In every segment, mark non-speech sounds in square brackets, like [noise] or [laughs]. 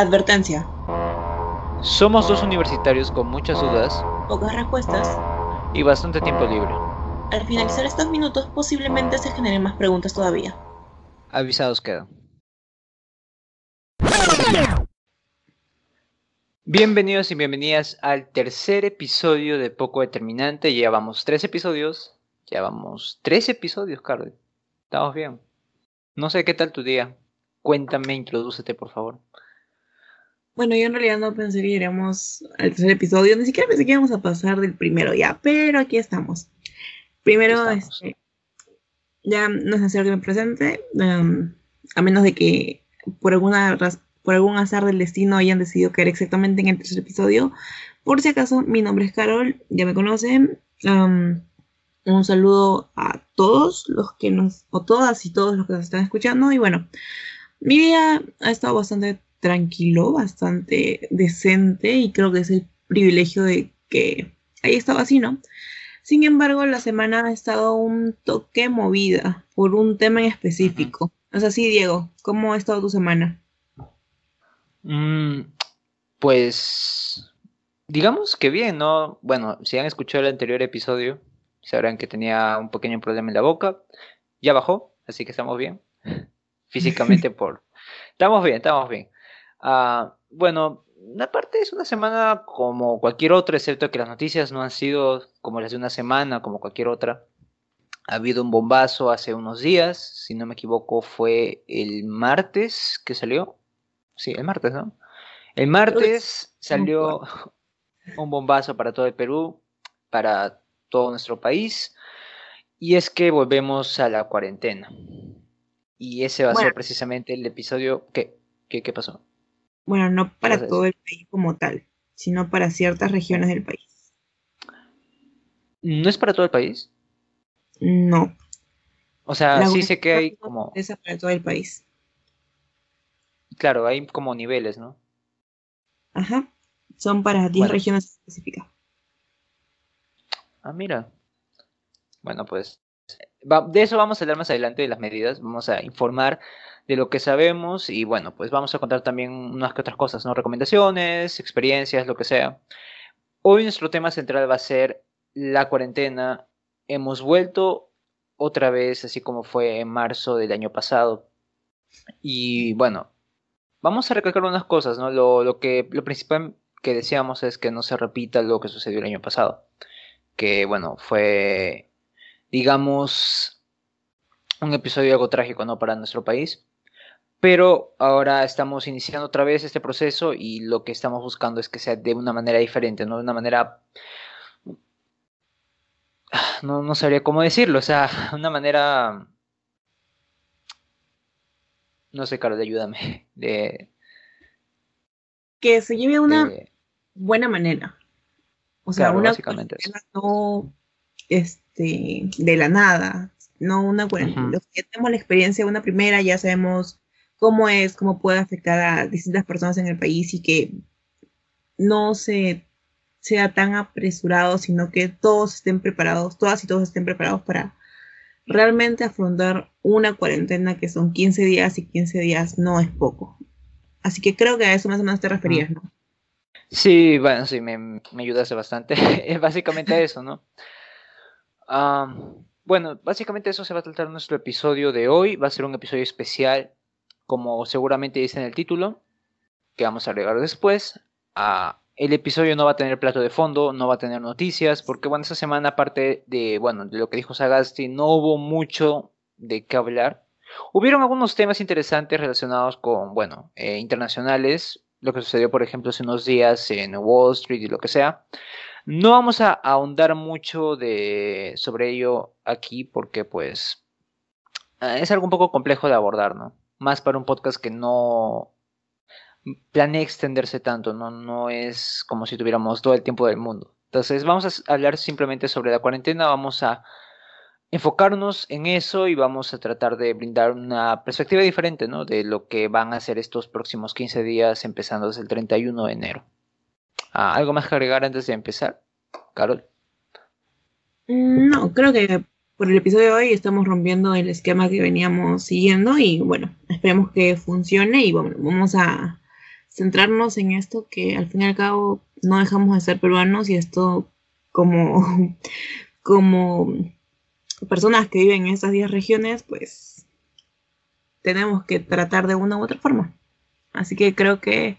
Advertencia. Somos dos universitarios con muchas dudas Pocas respuestas. y bastante tiempo libre. Al finalizar estos minutos posiblemente se generen más preguntas todavía. Avisados quedan. Bienvenidos y bienvenidas al tercer episodio de Poco Determinante. Ya vamos tres episodios. Ya vamos tres episodios, Carlos. Estamos bien. No sé qué tal tu día. Cuéntame, introdúcete, por favor. Bueno, yo en realidad no pensé que iríamos al tercer episodio, ni siquiera pensé que íbamos a pasar del primero ya, pero aquí estamos. Primero, Aquí estamos. este, ya no es necesario que me presente, em, a menos de que por alguna por algún azar del destino hayan decidido caer exactamente en el tercer episodio. Por si acaso, mi nombre es Carol, ya me conocen. em, un saludo a todos los que nos, o todas y todos los que nos están escuchando. Y bueno, mi día ha estado bastante tranquilo, bastante decente y creo que es el privilegio de que haya estado así, ¿no? Sin embargo, la semana ha estado un toque movida por un tema en específico. O sea, sí, Diego, ¿cómo ha estado tu semana? Mm, pues, digamos que bien, ¿no? Bueno, si han escuchado el anterior episodio, sabrán que tenía un pequeño problema en la boca. Ya bajó, así que estamos bien. [laughs] Físicamente por... Estamos bien, estamos bien. Ah, bueno, aparte es una semana como cualquier otra, excepto que las noticias no han sido como las de una semana, como cualquier otra. Ha habido un bombazo hace unos días, si no me equivoco fue el martes que salió. Sí, el martes, ¿no? El martes salió [laughs] un bombazo para todo el Perú, para todo nuestro país, y es que volvemos a la cuarentena. Y ese va a Bueno. ser precisamente el episodio... ¿Qué? ¿Qué, qué pasó? Bueno, no para Entonces- todo el país como tal, sino para ciertas regiones del país. ¿No es para todo el país? No. O sea, la sí sé que hay como... es para todo el país. Claro, hay como niveles, ¿no? Ajá. Son para 10 Bueno. regiones específicas. Ah, mira. Bueno, pues de eso vamos a hablar más adelante, de las medidas. Vamos a informar de lo que sabemos y bueno, pues vamos a contar también unas que otras cosas, ¿no? Recomendaciones, experiencias, lo que sea. Hoy nuestro tema central va a ser la cuarentena. Hemos vuelto otra vez, así como fue en marzo del año pasado. Y bueno, vamos a recalcar unas cosas, ¿no? Lo, lo que, lo principal que deseamos es que no se repita lo que sucedió el año pasado que bueno, fue, digamos, un episodio algo trágico, ¿no? Para nuestro país. Pero ahora estamos iniciando otra vez este proceso y lo que estamos buscando es que sea de una manera diferente, ¿no? De una manera... No, no sabría cómo decirlo, o sea, [laughs] una manera... No sé, Carol, ayúdame. De, Que se lleve a una de- buena manera. O sea, Claro, una básicamente no este, de la nada, no una cuarentena. Los que ya tenemos la experiencia de una primera, ya sabemos cómo es, cómo puede afectar a distintas personas en el país y que no se sea tan apresurado, sino que todos estén preparados, todas y todos estén preparados para realmente afrontar una cuarentena que son 15 días y 15 días no es poco. Así que creo que a eso más o menos te referías, ¿no? Sí, bueno, sí, me, me ayudaste bastante. [laughs] Es básicamente eso, ¿no? Bueno, básicamente eso se va a tratar nuestro episodio de hoy. Va a ser un episodio especial, como seguramente dice en el título, que vamos a agregar después. Ah, el episodio no va a tener plato de fondo, no va a tener noticias, porque bueno, esta semana, aparte de, bueno, de lo que dijo Sagasti, no hubo mucho de qué hablar. Hubieron algunos temas interesantes relacionados con, bueno, eh, internacionales, lo que sucedió, por ejemplo, hace unos días en Wall Street y lo que sea. No vamos a ahondar mucho de, sobre ello aquí porque, pues, eh, es algo un poco complejo de abordar, ¿no? Más para un podcast que no planea extenderse tanto, ¿no? No es como si tuviéramos todo el tiempo del mundo. Entonces, vamos a hablar simplemente sobre la cuarentena, vamos a enfocarnos en eso y vamos a tratar de brindar una perspectiva diferente, ¿no? De lo que van a ser estos próximos 15 días, empezando desde el 31 de enero. Ah, ¿Algo más que agregar antes de empezar, Carol? Mm, No, creo que por el episodio de hoy estamos rompiendo el esquema que veníamos siguiendo y bueno, esperemos que funcione y bueno, vamos a centrarnos en esto que al fin y al cabo no dejamos de ser peruanos y esto como, [laughs] como personas que viven en estas 10 regiones, pues tenemos que tratar de una u otra forma. Así que creo que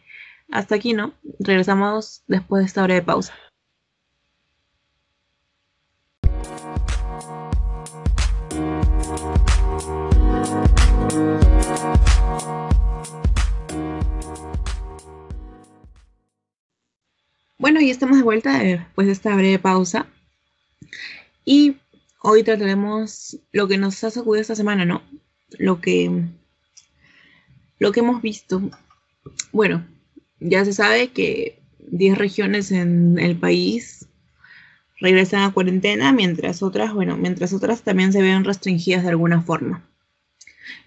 hasta aquí, ¿no? Regresamos después de esta breve pausa. Bueno, y estamos de vuelta después de esta breve pausa. Y hoy trataremos lo que nos ha sacudido esta semana, ¿no? Lo que, lo que hemos visto. Bueno, ya se sabe que 10 regiones en el país regresan a cuarentena, mientras otras, bueno, mientras otras también se ven restringidas de alguna forma.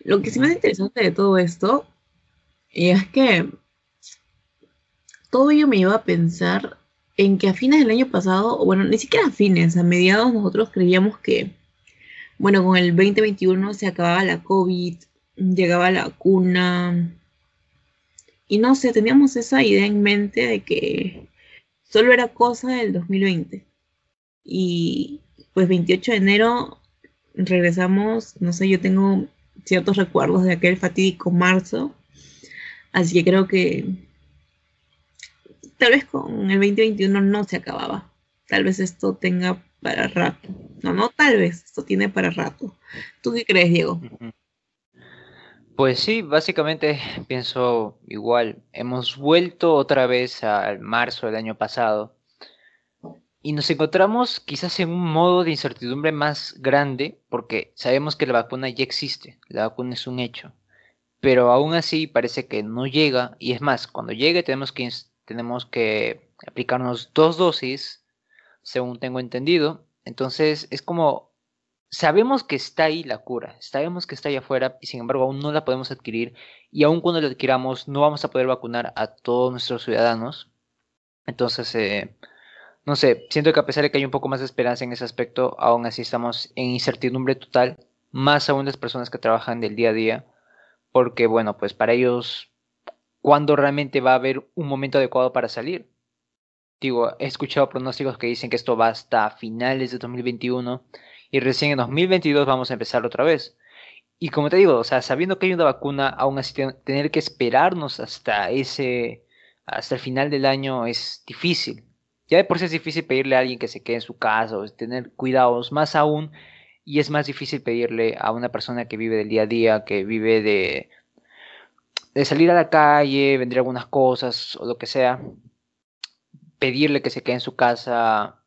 Lo que sí más interesante de todo esto es que todo ello me lleva a pensar en que a fines del año pasado, bueno, ni siquiera a fines, a mediados nosotros creíamos que, bueno, con el 2021 se acababa la COVID, llegaba la vacuna, y no sé, teníamos esa idea en mente de que solo era cosa del 2020. Y pues 28 de enero regresamos, no sé, yo tengo ciertos recuerdos de aquel fatídico marzo, así que creo que tal vez con el 2021 no se acababa. Tal vez esto tenga para rato. No, no, tal vez esto tiene para rato. ¿Tú qué crees, Diego? Pues sí, básicamente [laughs] pienso igual. Hemos vuelto otra vez al marzo del año pasado y nos encontramos quizás en un modo de incertidumbre más grande porque sabemos que la vacuna ya existe, la vacuna es un hecho, pero aún así parece que no llega y es más, cuando llegue tenemos que tenemos que aplicarnos dos dosis, según tengo entendido. Entonces es como, sabemos que está ahí la cura, sabemos que está ahí afuera y sin embargo aún no la podemos adquirir y aún cuando la adquiramos no vamos a poder vacunar a todos nuestros ciudadanos. Entonces, eh, no sé, siento que a pesar de que hay un poco más de esperanza en ese aspecto, aún así estamos en incertidumbre total, más aún las personas que trabajan del día a día, porque bueno, pues para ellos cuándo realmente va a haber un momento adecuado para salir. Digo, he escuchado pronósticos que dicen que esto va hasta finales de 2021 y recién en 2022 vamos a empezar otra vez. Y como te digo, o sea, sabiendo que hay una vacuna, aún así tener que esperarnos hasta ese, hasta el final del año es difícil. Ya de por sí es difícil pedirle a alguien que se quede en su casa o tener cuidados, más aún, y es más difícil pedirle a una persona que vive del día a día, que vive de, de salir a la calle, vender algunas cosas o lo que sea, pedirle que se quede en su casa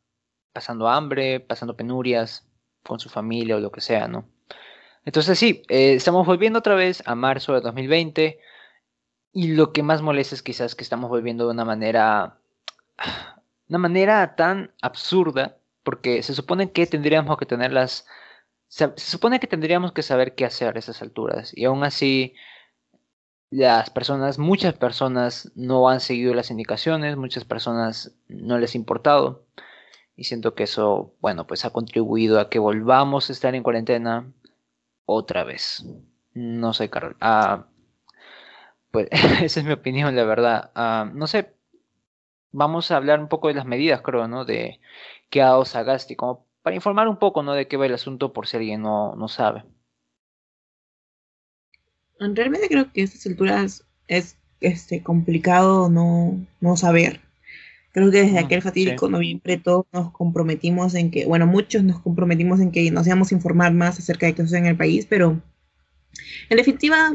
pasando hambre, pasando penurias con su familia o lo que sea, ¿no? Entonces sí, eh, estamos volviendo otra vez a marzo de 2020 y lo que más molesta es quizás que estamos volviendo de una manera, [sighs] una manera tan absurda, porque se supone que tendríamos que tener las, se, se supone que tendríamos que saber qué hacer a esas alturas y aún así las personas, muchas personas no han seguido las indicaciones, muchas personas no les ha importado. Y siento que eso, bueno, pues ha contribuido a que volvamos a estar en cuarentena otra vez. No sé, Carol. Ah, pues [laughs] esa es mi opinión, la verdad. Ah, no sé. Vamos a hablar un poco de las medidas, creo, ¿no? De qué ha dado Sagasti, como para informar un poco, ¿no? De qué va el asunto por si alguien no, no sabe. Realmente creo que a estas alturas es este, complicado no, no saber. Creo que desde aquel fatídico noviembre todos nos comprometimos en que, bueno, muchos nos comprometimos en que nos íbamos a informar más acerca de qué sucede en el país, pero en definitiva,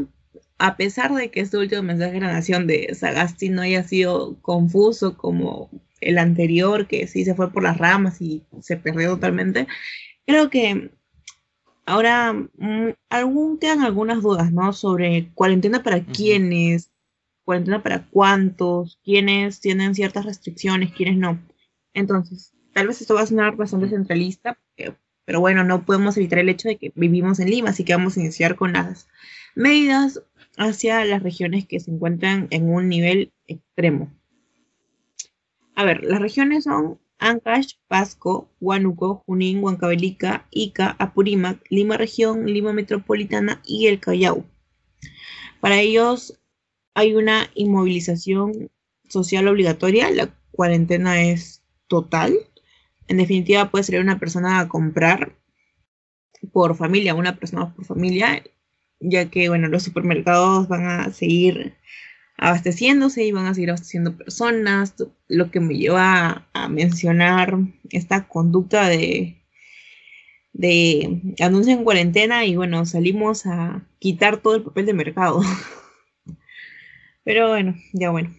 a pesar de que este último mensaje de la nación de Sagasti no haya sido confuso como el anterior, que sí se fue por las ramas y se perdió totalmente, creo que Ahora, mm, aún quedan algunas dudas, ¿no? Sobre cuarentena para quiénes, cuarentena para cuántos, quiénes tienen ciertas restricciones, quiénes no. Entonces, tal vez esto va a sonar bastante centralista, eh, pero bueno, no podemos evitar el hecho de que vivimos en Lima, así que vamos a iniciar con las medidas hacia las regiones que se encuentran en un nivel extremo. A ver, las regiones son Ancash, Pasco, Huánuco, Junín, Huancavelica, Ica, Apurímac, Lima Región, Lima Metropolitana y el Callao. Para ellos, hay una inmovilización social obligatoria, la cuarentena es total. En definitiva, puede ser una persona a comprar por familia, una persona por familia, ya que, bueno, los supermercados van a seguir abasteciéndose y van a seguir abasteciendo personas, lo que me lleva a, mencionar esta conducta de, de anuncio en cuarentena y bueno, salimos a quitar todo el papel de mercado. [laughs] Pero bueno, ya bueno.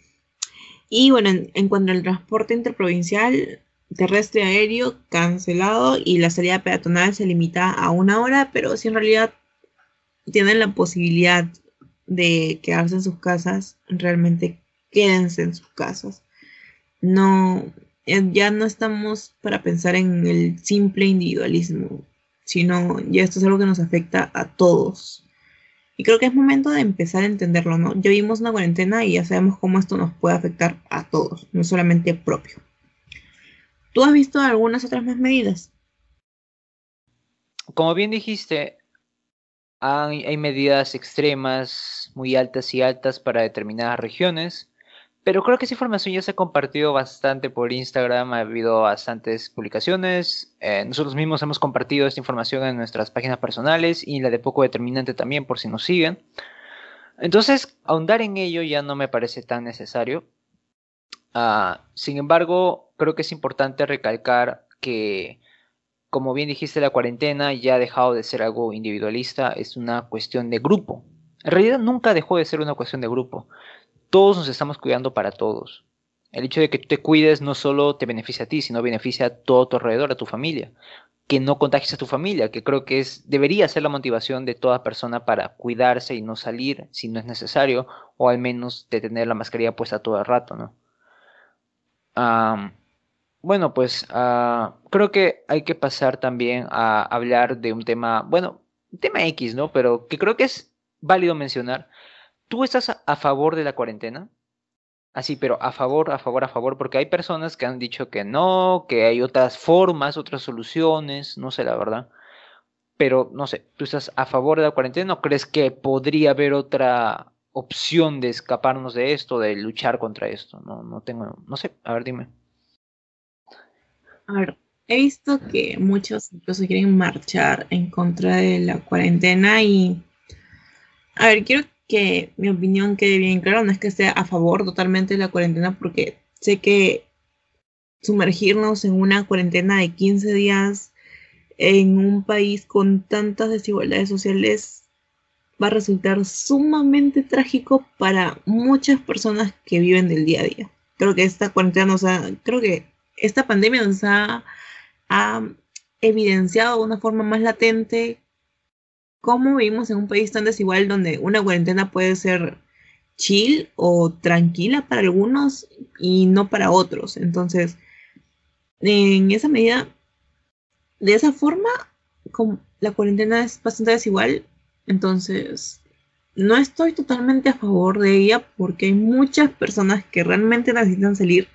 Y bueno, en, cuanto al transporte interprovincial, terrestre aéreo cancelado y la salida peatonal se limita a una hora, pero si en realidad tienen la posibilidad de quedarse en sus casas, realmente quédense en sus casas. No, ya no estamos para pensar en el simple individualismo, sino ya esto es algo que nos afecta a todos. Y creo que es momento de empezar a entenderlo, ¿no? Ya vimos una cuarentena y ya sabemos cómo esto nos puede afectar a todos, no solamente propio. ¿Tú has visto algunas otras más medidas? Como bien dijiste, hay, medidas extremas, muy altas y altas para determinadas regiones. Pero creo que esa información ya se ha compartido bastante por Instagram, ha habido bastantes publicaciones. Eh, nosotros mismos hemos compartido esta información en nuestras páginas personales y la de poco determinante también por si nos siguen. Entonces, ahondar en ello ya no me parece tan necesario. Ah, sin embargo, creo que es importante recalcar que, como bien dijiste, la cuarentena ya ha dejado de ser algo individualista, es una cuestión de grupo. En realidad nunca dejó de ser una cuestión de grupo todos nos estamos cuidando para todos. El hecho de que tú te cuides no solo te beneficia a ti, sino beneficia a todo tu alrededor, a tu familia. Que no contagies a tu familia, que creo que es, debería ser la motivación de toda persona para cuidarse y no salir si no es necesario, o al menos de tener la mascarilla puesta todo el rato, ¿no? bueno, pues ah, creo que hay que pasar también a hablar de un tema, bueno, un tema X, ¿no? Pero que creo que es válido mencionar, ¿Tú estás a favor de la cuarentena? Así, pero a favor, a favor, a favor, porque hay personas que han dicho que no, que hay otras formas, otras soluciones, no sé la verdad. Pero no sé, ¿tú estás a favor de la cuarentena o crees que podría haber otra opción de escaparnos de esto, de luchar contra esto? No, no tengo, no sé, a ver, dime. A ver, he visto que muchos incluso quieren marchar en contra de la cuarentena y, a ver, quiero que mi opinión quede bien claro, no es que esté a favor totalmente de la cuarentena, porque sé que sumergirnos en una cuarentena de 15 días en un país con tantas desigualdades sociales va a resultar sumamente trágico para muchas personas que viven del día a día. Creo que esta cuarentena nos ha, creo que esta pandemia nos ha, ha evidenciado de una forma más latente cómo vivimos en un país tan desigual donde una cuarentena puede ser chill o tranquila para algunos y no para otros. Entonces, en esa medida, de esa forma, la cuarentena es bastante desigual, entonces no estoy totalmente a favor de ella porque hay muchas personas que realmente necesitan salir.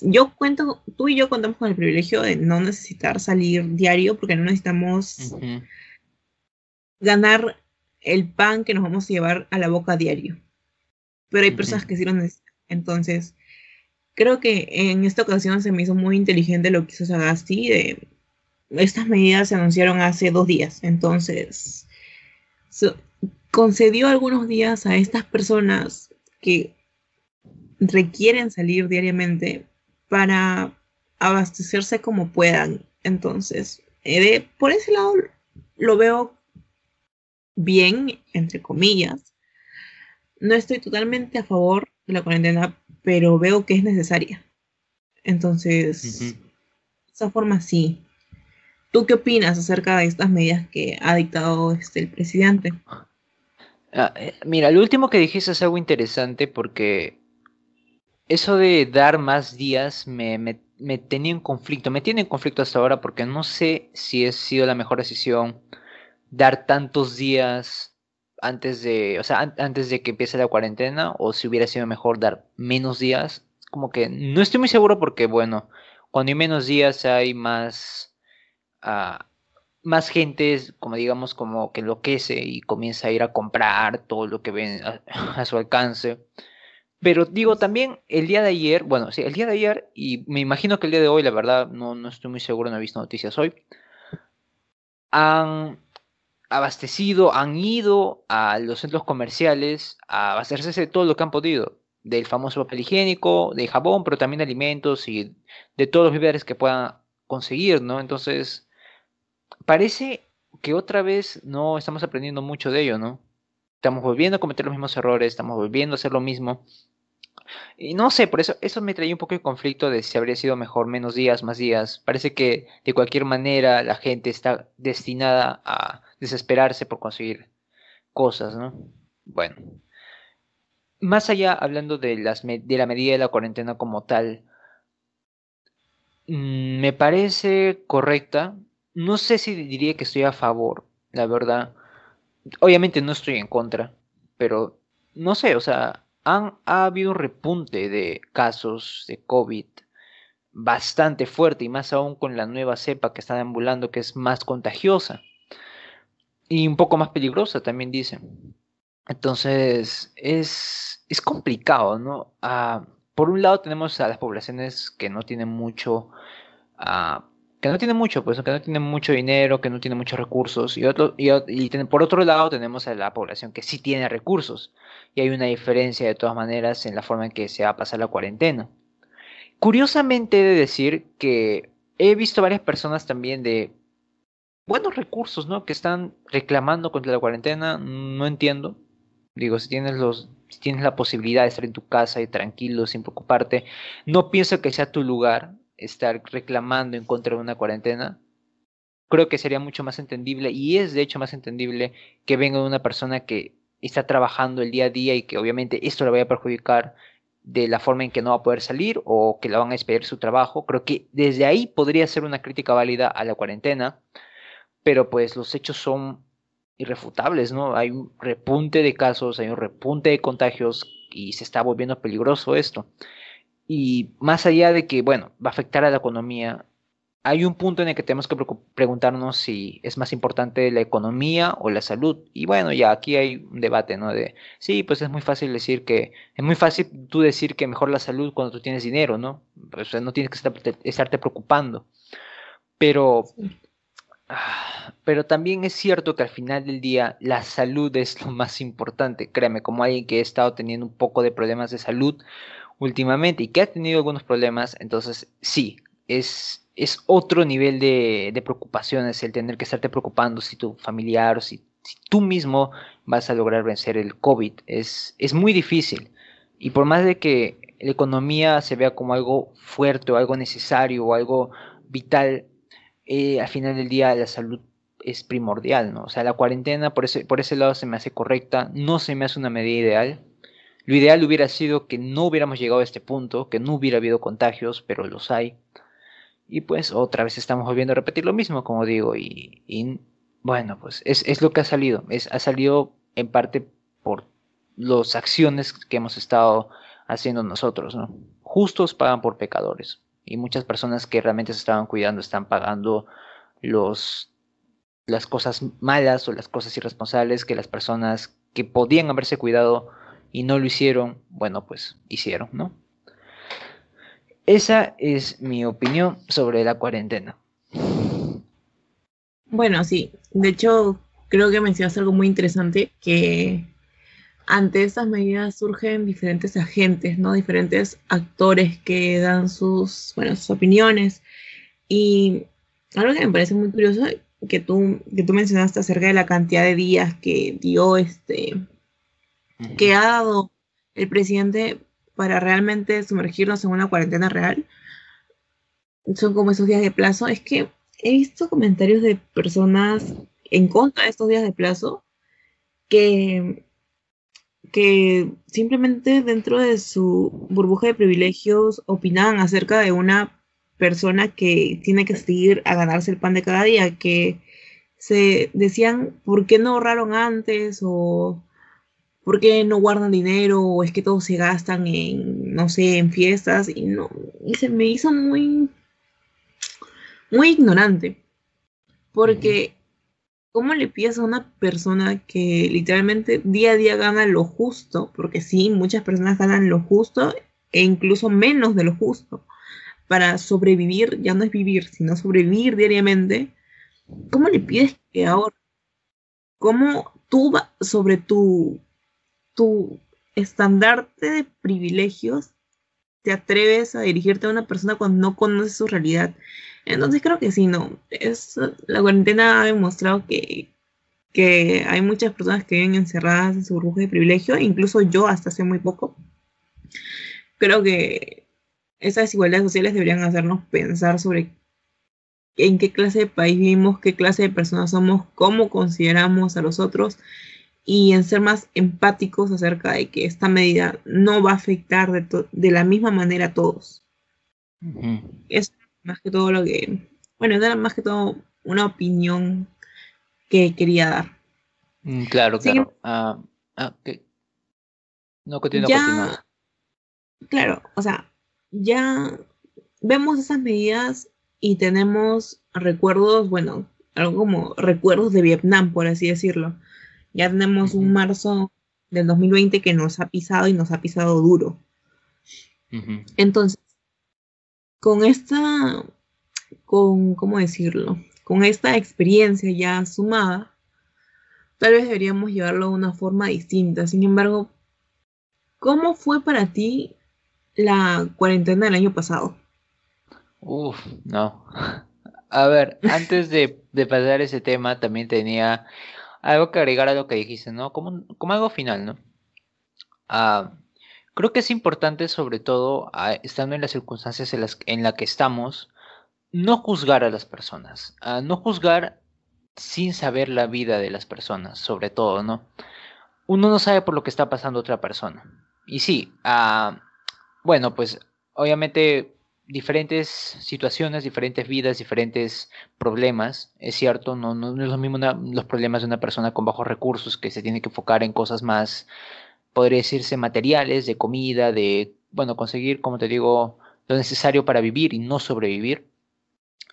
Yo cuento, tú y yo contamos con el privilegio de no necesitar salir diario porque no necesitamos ganar el pan que nos vamos a llevar a la boca a diario. Pero hay personas que sí lo necesitan. Entonces, creo que en esta ocasión se me hizo muy inteligente lo que hizo Sagasti. De, estas medidas se anunciaron hace dos días. Entonces, concedió algunos días a estas personas que requieren salir diariamente para abastecerse como puedan. Entonces, eh, por ese lado lo veo bien, entre comillas. No estoy totalmente a favor de la cuarentena, pero veo que es necesaria. Entonces, de esa forma sí. ¿Tú qué opinas acerca de estas medidas que ha dictado este, el presidente? Ah, eh, mira, lo último que dijiste es algo interesante porque eso de dar más días me, me, me, tenía en conflicto, me tiene en conflicto hasta ahora porque no sé si ha sido la mejor decisión dar tantos días antes de, o sea, antes de que empiece la cuarentena o si hubiera sido mejor dar menos días. Como que no estoy muy seguro porque, bueno, cuando hay menos días hay más, uh, más gente, como digamos, como que enloquece y comienza a ir a comprar todo lo que ven a, su alcance. Pero digo, también el día de ayer, bueno, sí, el día de ayer, y me imagino que el día de hoy, la verdad, no, no estoy muy seguro, no he visto noticias hoy, abastecido, han ido a los centros comerciales a abastecerse de todo lo que han podido, del famoso papel higiénico, de jabón, pero también de alimentos y de todos los víveres que puedan conseguir, ¿no? Entonces, parece que otra vez no estamos aprendiendo mucho de ello, ¿no? Estamos volviendo a cometer los mismos errores, estamos volviendo a hacer lo mismo. Y no sé, por eso eso me traía un poco de conflicto de si habría sido mejor menos días, más días. Parece que de cualquier manera la gente está destinada a desesperarse por conseguir cosas, ¿no? Bueno. Más allá, hablando de, las de la medida de la cuarentena como tal, mm, me parece correcta. No sé si diría que estoy a favor, la verdad. Obviamente no estoy en contra, pero no sé, o sea, han, ha habido un repunte de casos de COVID bastante fuerte y más aún con la nueva cepa que está ambulando que es más contagiosa y un poco más peligrosa también dicen. Entonces es, es complicado, ¿no? Ah, por un lado tenemos a las poblaciones que no tienen mucho, uh, que no tienen mucho, pues que no tienen mucho dinero, que no tienen muchos recursos, y, otro, y, y por otro lado tenemos a la población que sí tiene recursos, y hay una diferencia de todas maneras en la forma en que se va a pasar la cuarentena. Curiosamente he de decir que he visto varias personas también de buenos recursos, ¿no? Que están reclamando contra la cuarentena, no entiendo. Digo, si tienes los, si tienes la posibilidad de estar en tu casa y tranquilo, sin preocuparte, no pienso que sea tu lugar estar reclamando en contra de una cuarentena. Creo que sería mucho más entendible y es de hecho más entendible que venga una persona que está trabajando el día a día y que obviamente esto le vaya a perjudicar de la forma en que no va a poder salir o que la van a despedir su trabajo. Creo que desde ahí podría ser una crítica válida a la cuarentena pero pues los hechos son irrefutables, ¿no? Hay un repunte de casos, hay un repunte de contagios y se está volviendo peligroso esto. Y más allá de que, bueno, va a afectar a la economía, hay un punto en el que tenemos que preguntarnos si es más importante la economía o la salud. Y bueno, ya aquí hay un debate, ¿no? De, sí, pues es muy fácil decir que, es muy fácil tú decir que mejor la salud cuando tú tienes dinero, ¿no? O sea, no tienes que estarte preocupando. Pero Ah, pero también es cierto que al final del día la salud es lo más importante. Créeme, como alguien que ha estado teniendo un poco de problemas de salud últimamente y que ha tenido algunos problemas, entonces sí, es, es otro nivel de, de preocupaciones el tener que estarte preocupando si tu familiar o si, tú mismo vas a lograr vencer el COVID. Es, es muy difícil. Y por más de que la economía se vea como algo fuerte o algo necesario o algo vital, eh, al final del día la salud es primordial, ¿no? O sea, la cuarentena por ese, por ese lado se me hace correcta, no se me hace una medida ideal. Lo ideal hubiera sido que no hubiéramos llegado a este punto, que no hubiera habido contagios, pero los hay. Y pues otra vez estamos volviendo a repetir lo mismo, como digo, y, bueno, pues es, es, lo que ha salido. Es, ha salido en parte por las acciones que hemos estado haciendo nosotros, ¿no? Justos pagan por pecadores y muchas personas que realmente se estaban cuidando están pagando los las cosas malas o las cosas irresponsables que las personas que podían haberse cuidado y no lo hicieron, bueno, pues hicieron, ¿no? Esa es mi opinión sobre la cuarentena. Bueno, sí, de hecho creo que mencionaste algo muy interesante que ante estas medidas surgen diferentes agentes, ¿no? Diferentes actores que dan sus, bueno, sus opiniones. Y algo que me parece muy curioso que tú, que tú mencionaste acerca de la cantidad de días que dio este, que ha dado el presidente para realmente sumergirnos en una cuarentena real. Son como esos días de plazo. Es que he visto comentarios de personas en contra de estos días de plazo que que simplemente dentro de su burbuja de privilegios opinaban acerca de una persona que tiene que seguir a ganarse el pan de cada día, que se decían, ¿por qué no ahorraron antes? o ¿por qué no guardan dinero? o es que todos se gastan en, no sé, en fiestas, y no, y se me hizo muy, muy ignorante, porque ¿cómo le pides a una persona que literalmente día a día gana lo justo? Porque sí, muchas personas ganan lo justo e incluso menos de lo justo. Para sobrevivir, ya no es vivir, sino sobrevivir diariamente. ¿Cómo le pides que ahora? ¿Cómo tú sobre tu, tu estandarte de privilegios te atreves a dirigirte a una persona cuando no conoces su realidad? Entonces creo que sí, no. Es, la cuarentena ha demostrado que, que hay muchas personas que viven encerradas en su burbuja de privilegio, incluso yo hasta hace muy poco. Creo que esas desigualdades sociales deberían hacernos pensar sobre en qué clase de país vivimos, qué clase de personas somos, cómo consideramos a los otros y en ser más empáticos acerca de que esta medida no va a afectar de, de la misma manera a todos. Es más que todo lo que, bueno, era más que todo una opinión que quería dar. Mm, claro, claro. Ah, ah, no continúa, ya, Claro, o sea, ya vemos esas medidas y tenemos recuerdos, bueno, algo como recuerdos de Vietnam, por así decirlo. Ya tenemos un marzo del 2020 que nos ha pisado y nos ha pisado duro. Entonces, con esta, con, ¿cómo decirlo? Con esta experiencia ya sumada, tal vez deberíamos llevarlo de una forma distinta. Sin embargo, ¿cómo fue para ti la cuarentena del año pasado? Uf, no. [laughs] A ver, antes de, pasar ese tema, también tenía algo que agregar a lo que dijiste, ¿no? Como, como algo final, ¿no? Ah, Creo que es importante, sobre todo, estando en las circunstancias en las en la que estamos, no juzgar a las personas, no juzgar sin saber la vida de las personas, sobre todo, ¿no? Uno no sabe por lo que está pasando otra persona. Y sí, bueno, pues obviamente diferentes situaciones, diferentes vidas, diferentes problemas, es cierto, no, no, es lo mismo los problemas de una persona con bajos recursos que se tiene que enfocar en cosas más podría decirse materiales, de comida, de, bueno, conseguir, como te digo, lo necesario para vivir y no sobrevivir.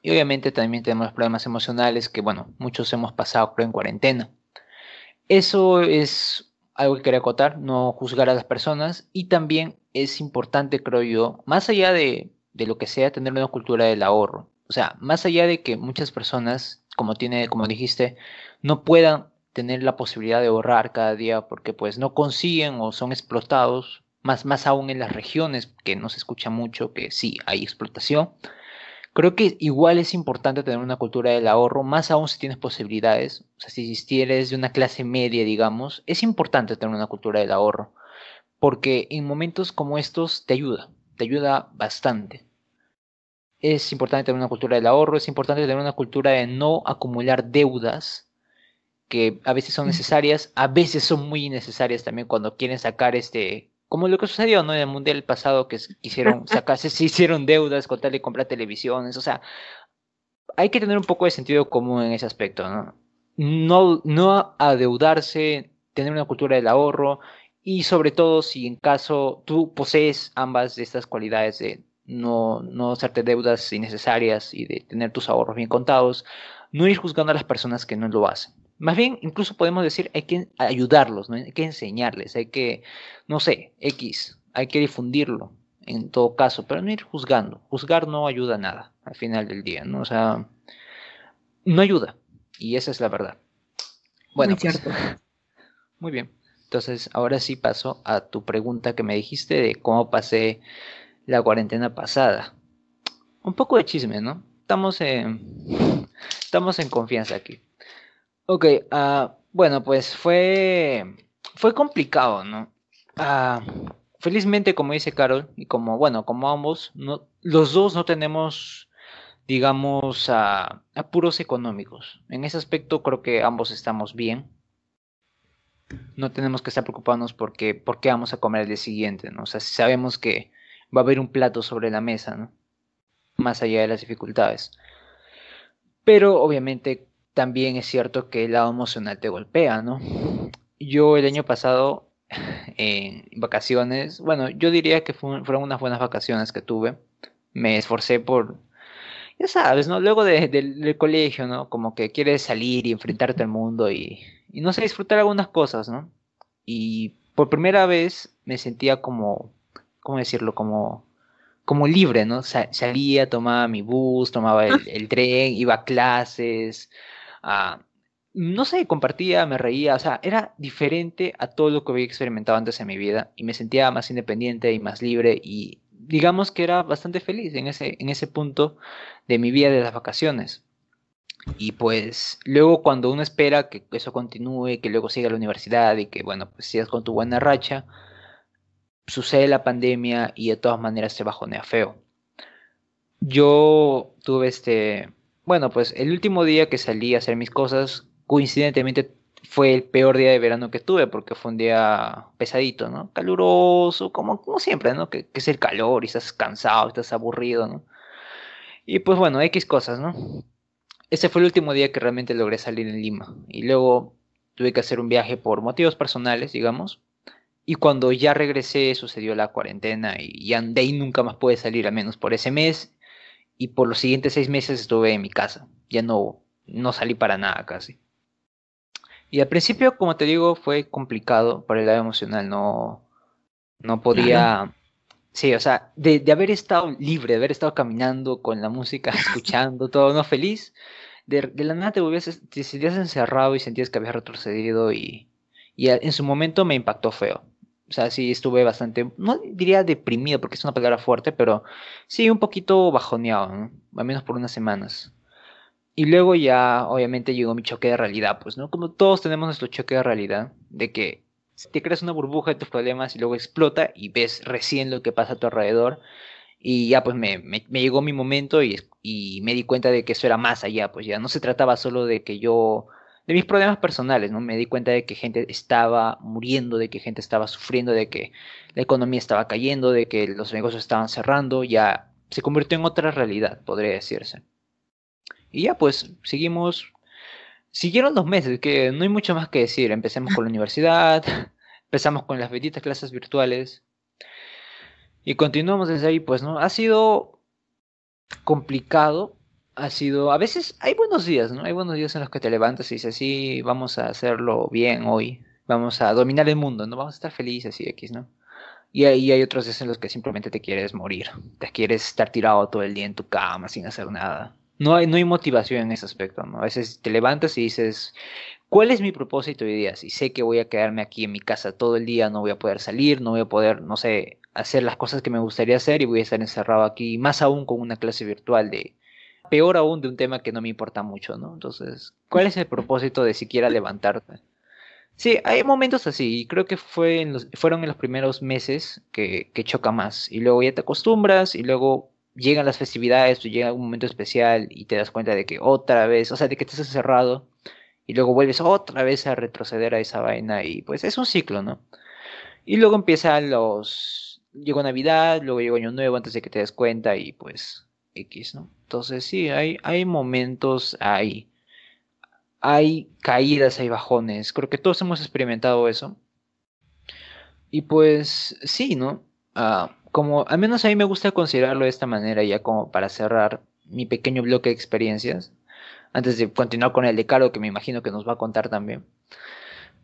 Y obviamente también tenemos problemas emocionales que, bueno, muchos hemos pasado, creo, en cuarentena. Eso es algo que quería acotar, no juzgar a las personas y también es importante, creo yo, más allá de, de lo que sea, tener una cultura del ahorro. O sea, más allá de que muchas personas, como, tiene, como dijiste, no puedan tener la posibilidad de ahorrar cada día porque pues no consiguen o son explotados, más, más aún en las regiones que no se escucha mucho que sí hay explotación. Creo que igual es importante tener una cultura del ahorro, más aún si tienes posibilidades. O sea, si eres de una clase media, digamos, es importante tener una cultura del ahorro, porque en momentos como estos te ayuda, te ayuda bastante. Es importante tener una cultura del ahorro, es importante tener una cultura de no acumular deudas, que a veces son necesarias, a veces son muy innecesarias también cuando quieren sacar este, como lo que sucedió ¿no? en el mundial pasado, que quisieron [laughs] sacarse, se hicieron deudas con tal de comprar televisiones, o sea, hay que tener un poco de sentido común en ese aspecto, ¿no? No, no adeudarse, tener una cultura del ahorro y sobre todo si en caso tú posees ambas de estas cualidades de no, no hacerte deudas innecesarias y de tener tus ahorros bien contados, no ir juzgando a las personas que no lo hacen. Más bien, incluso podemos decir, hay que ayudarlos, ¿no? hay que enseñarles, hay que, no sé, X, hay que difundirlo en todo caso, pero no ir juzgando. Juzgar no ayuda a nada al final del día, ¿no? O sea, no ayuda. Y esa es la verdad. Bueno, muy, pues, cierto. [laughs] muy bien. Entonces, ahora sí paso a tu pregunta que me dijiste de cómo pasé la cuarentena pasada. Un poco de chisme, ¿no? Estamos en, estamos en confianza aquí. Ok, ah, bueno, pues fue, fue complicado, ¿no? Ah, felizmente, como dice Carol, y como, bueno, como ambos, los dos no tenemos, digamos, apuros económicos. En ese aspecto creo que ambos estamos bien. No tenemos que estar preocupados porque, por qué vamos a comer el día siguiente, ¿no? O sea, sabemos que va a haber un plato sobre la mesa, ¿no? Más allá de las dificultades. Pero obviamente también es cierto que el lado emocional te golpea, ¿no? Yo el año pasado, [laughs] en vacaciones, bueno, yo diría que fueron unas buenas vacaciones que tuve. Me esforcé por ya sabes, ¿no? Luego del colegio, ¿no? Como que quieres salir y enfrentarte al mundo y, y no sé, disfrutar algunas cosas, ¿no? Y por primera vez me sentía como, ¿cómo decirlo? Como, como libre, ¿no? salía, tomaba mi bus, tomaba el, el tren, iba a clases, a, no sé, compartía, me reía, o sea, era diferente a todo lo que había experimentado antes en mi vida y me sentía más independiente y más libre y digamos que era bastante feliz en ese, en ese punto de mi vida de las vacaciones. Y pues luego cuando uno espera que eso continúe, que luego siga la universidad y que bueno, pues sigas con tu buena racha, sucede la pandemia y de todas maneras se bajonea feo. Yo tuve este, bueno, pues el último día que salí a hacer mis cosas, coincidentemente fue el peor día de verano que tuve porque fue un día pesadito, ¿no? Caluroso, como, como siempre, ¿no? Que, que es el calor y estás cansado, estás aburrido, ¿no? Y pues bueno, X cosas, ¿no? Ese fue el último día que realmente logré salir en Lima. Y luego tuve que hacer un viaje por motivos personales, digamos. Y cuando ya regresé sucedió la cuarentena y ya de ahí nunca más pude salir, al menos por ese mes. Y por los siguientes seis meses estuve en mi casa. Ya no, no salí para nada casi. Y al principio, como te digo, fue complicado por el lado emocional. No, no podía... Sí, o sea, de, de, haber estado libre, de haber estado caminando con la música, [laughs] escuchando, todo, ¿no? Feliz, de, la nada te volvías, te sentías encerrado y sentías que habías retrocedido y, y en su momento me impactó feo. O sea, sí estuve bastante, no diría deprimido porque es una palabra fuerte, pero sí un poquito bajoneado, ¿no? al menos por unas semanas. Y luego ya, obviamente, llegó mi choque de realidad, pues, ¿no? Como todos tenemos nuestro choque de realidad, de que te creas una burbuja de tus problemas y luego explota y ves recién lo que pasa a tu alrededor. Y ya pues me, me, llegó mi momento y, y, me di cuenta de que eso era más allá, pues ya no se trataba solo de que yo, de mis problemas personales, ¿no? Me di cuenta de que gente estaba muriendo, de que gente estaba sufriendo, de que la economía estaba cayendo, de que los negocios estaban cerrando, ya se convirtió en otra realidad, podría decirse. Y ya pues seguimos Siguieron dos meses, que no hay mucho más que decir. Empecemos con la universidad, [laughs] empezamos con las benditas clases virtuales y continuamos desde ahí, pues, ¿no? Ha sido complicado, ha sido, a veces hay buenos días, ¿no? Hay buenos días en los que te levantas y dices, sí, vamos a hacerlo bien hoy, vamos a dominar el mundo, ¿no? Vamos a estar felices y X, ¿no? Y ahí hay otros días en los que simplemente te quieres morir, te quieres estar tirado todo el día en tu cama sin hacer nada no hay, no hay motivación en ese aspecto, ¿no? A veces te levantas y dices, ¿cuál es mi propósito hoy día? Si sé que voy a quedarme aquí en mi casa todo el día, no voy a poder salir, no voy a poder, no sé, hacer las cosas que me gustaría hacer y voy a estar encerrado aquí, más aún con una clase virtual de, peor aún de un tema que no me importa mucho, ¿no? Entonces, ¿cuál es el propósito de siquiera levantarte? Sí, hay momentos así, y creo que fue en los, fueron en los primeros meses que, que choca más, y luego ya te acostumbras, y luego llegan las festividades, tú llega un momento especial y te das cuenta de que otra vez, o sea, de que estás encerrado y luego vuelves otra vez a retroceder a esa vaina y pues es un ciclo, ¿no? Y luego empiezan los... Llegó Navidad, luego llegó Año Nuevo antes de que te des cuenta y pues X, ¿no? Entonces sí, hay, hay momentos, hay, hay caídas, hay bajones, creo que todos hemos experimentado eso. Y pues sí, ¿no? Ah, como al menos a mí me gusta considerarlo de esta manera, ya como para cerrar mi pequeño bloque de experiencias, antes de continuar con el de Caro, que me imagino que nos va a contar también.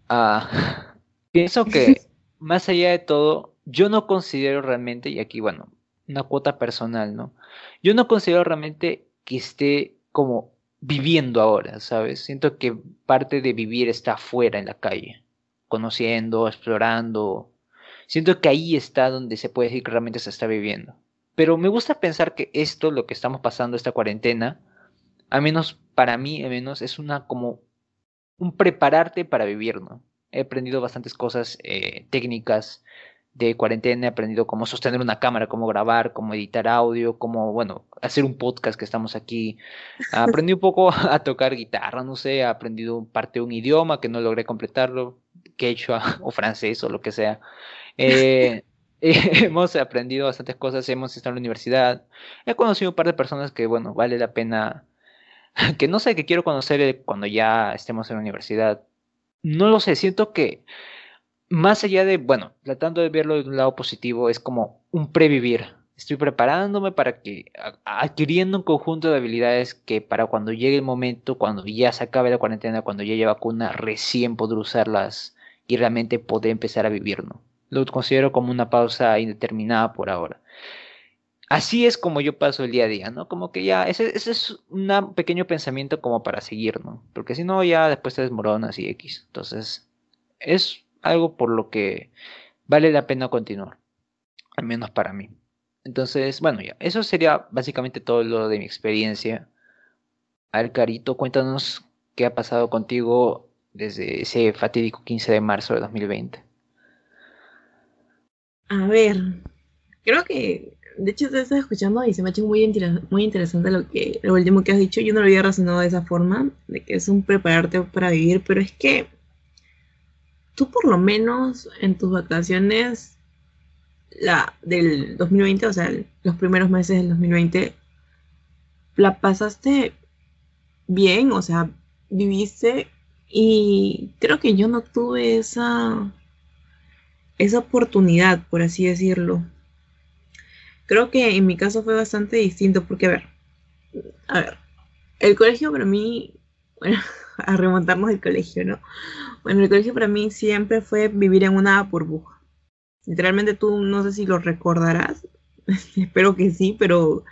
Ah, [laughs] pienso que [laughs] más allá de todo, yo no considero realmente, y aquí, bueno, una cuota personal, ¿no? Yo no considero realmente que esté como viviendo ahora, ¿sabes? Siento que parte de vivir está afuera en la calle, conociendo, explorando, Siento que ahí está donde se puede decir que realmente se está viviendo. Pero me gusta pensar que esto, lo que estamos pasando, esta cuarentena, al menos para mí, al menos, es una como un prepararte para vivir, ¿no? He aprendido bastantes cosas eh, técnicas de cuarentena, he aprendido cómo sostener una cámara, cómo grabar, cómo editar audio, cómo, bueno, hacer un podcast que estamos aquí. Aprendí un poco [laughs] a tocar guitarra, no sé, he aprendido parte de un idioma que no logré completarlo, quechua [laughs] o francés o lo que sea. Eh, [laughs] hemos aprendido bastantes cosas, hemos estado en la universidad. He conocido un par de personas que, bueno, vale la pena, [laughs] que no sé, que quiero conocer cuando ya estemos en la universidad. No lo sé, siento que más allá de, bueno, tratando de verlo de un lado positivo, es como un previvir. Estoy preparándome para que, adquiriendo un conjunto de habilidades que para cuando llegue el momento, cuando ya se acabe la cuarentena, cuando ya haya vacuna, recién podré usarlas y realmente poder empezar a vivir, ¿no? Lo considero como una pausa indeterminada por ahora. Así es como yo paso el día a día, ¿no? Como que ya, ese, es un pequeño pensamiento como para seguir, ¿no? Porque si no, ya después te desmoronas y X. Entonces, es algo por lo que vale la pena continuar. Al menos para mí. Entonces, bueno, ya, eso sería básicamente todo lo de mi experiencia. A ver, Carito, cuéntanos qué ha pasado contigo desde ese fatídico 15 de marzo de 2020. A ver, creo que, de hecho, te estaba escuchando y se me ha hecho muy, muy interesante lo, que, lo último que has dicho. Yo no lo había razonado de esa forma, de que es un prepararte para vivir, pero es que tú por lo menos en tus vacaciones la del 2020, o sea, los primeros meses del 2020, la pasaste bien, o sea, viviste y creo que yo no tuve esa esa oportunidad, por así decirlo. Creo que en mi caso fue bastante distinto porque, a ver, a ver, el colegio para mí, [laughs] bueno, a remontarnos al colegio, ¿no? Bueno, el colegio para mí siempre fue vivir en una burbuja. Literalmente tú no sé si lo recordarás, [laughs] espero que sí, pero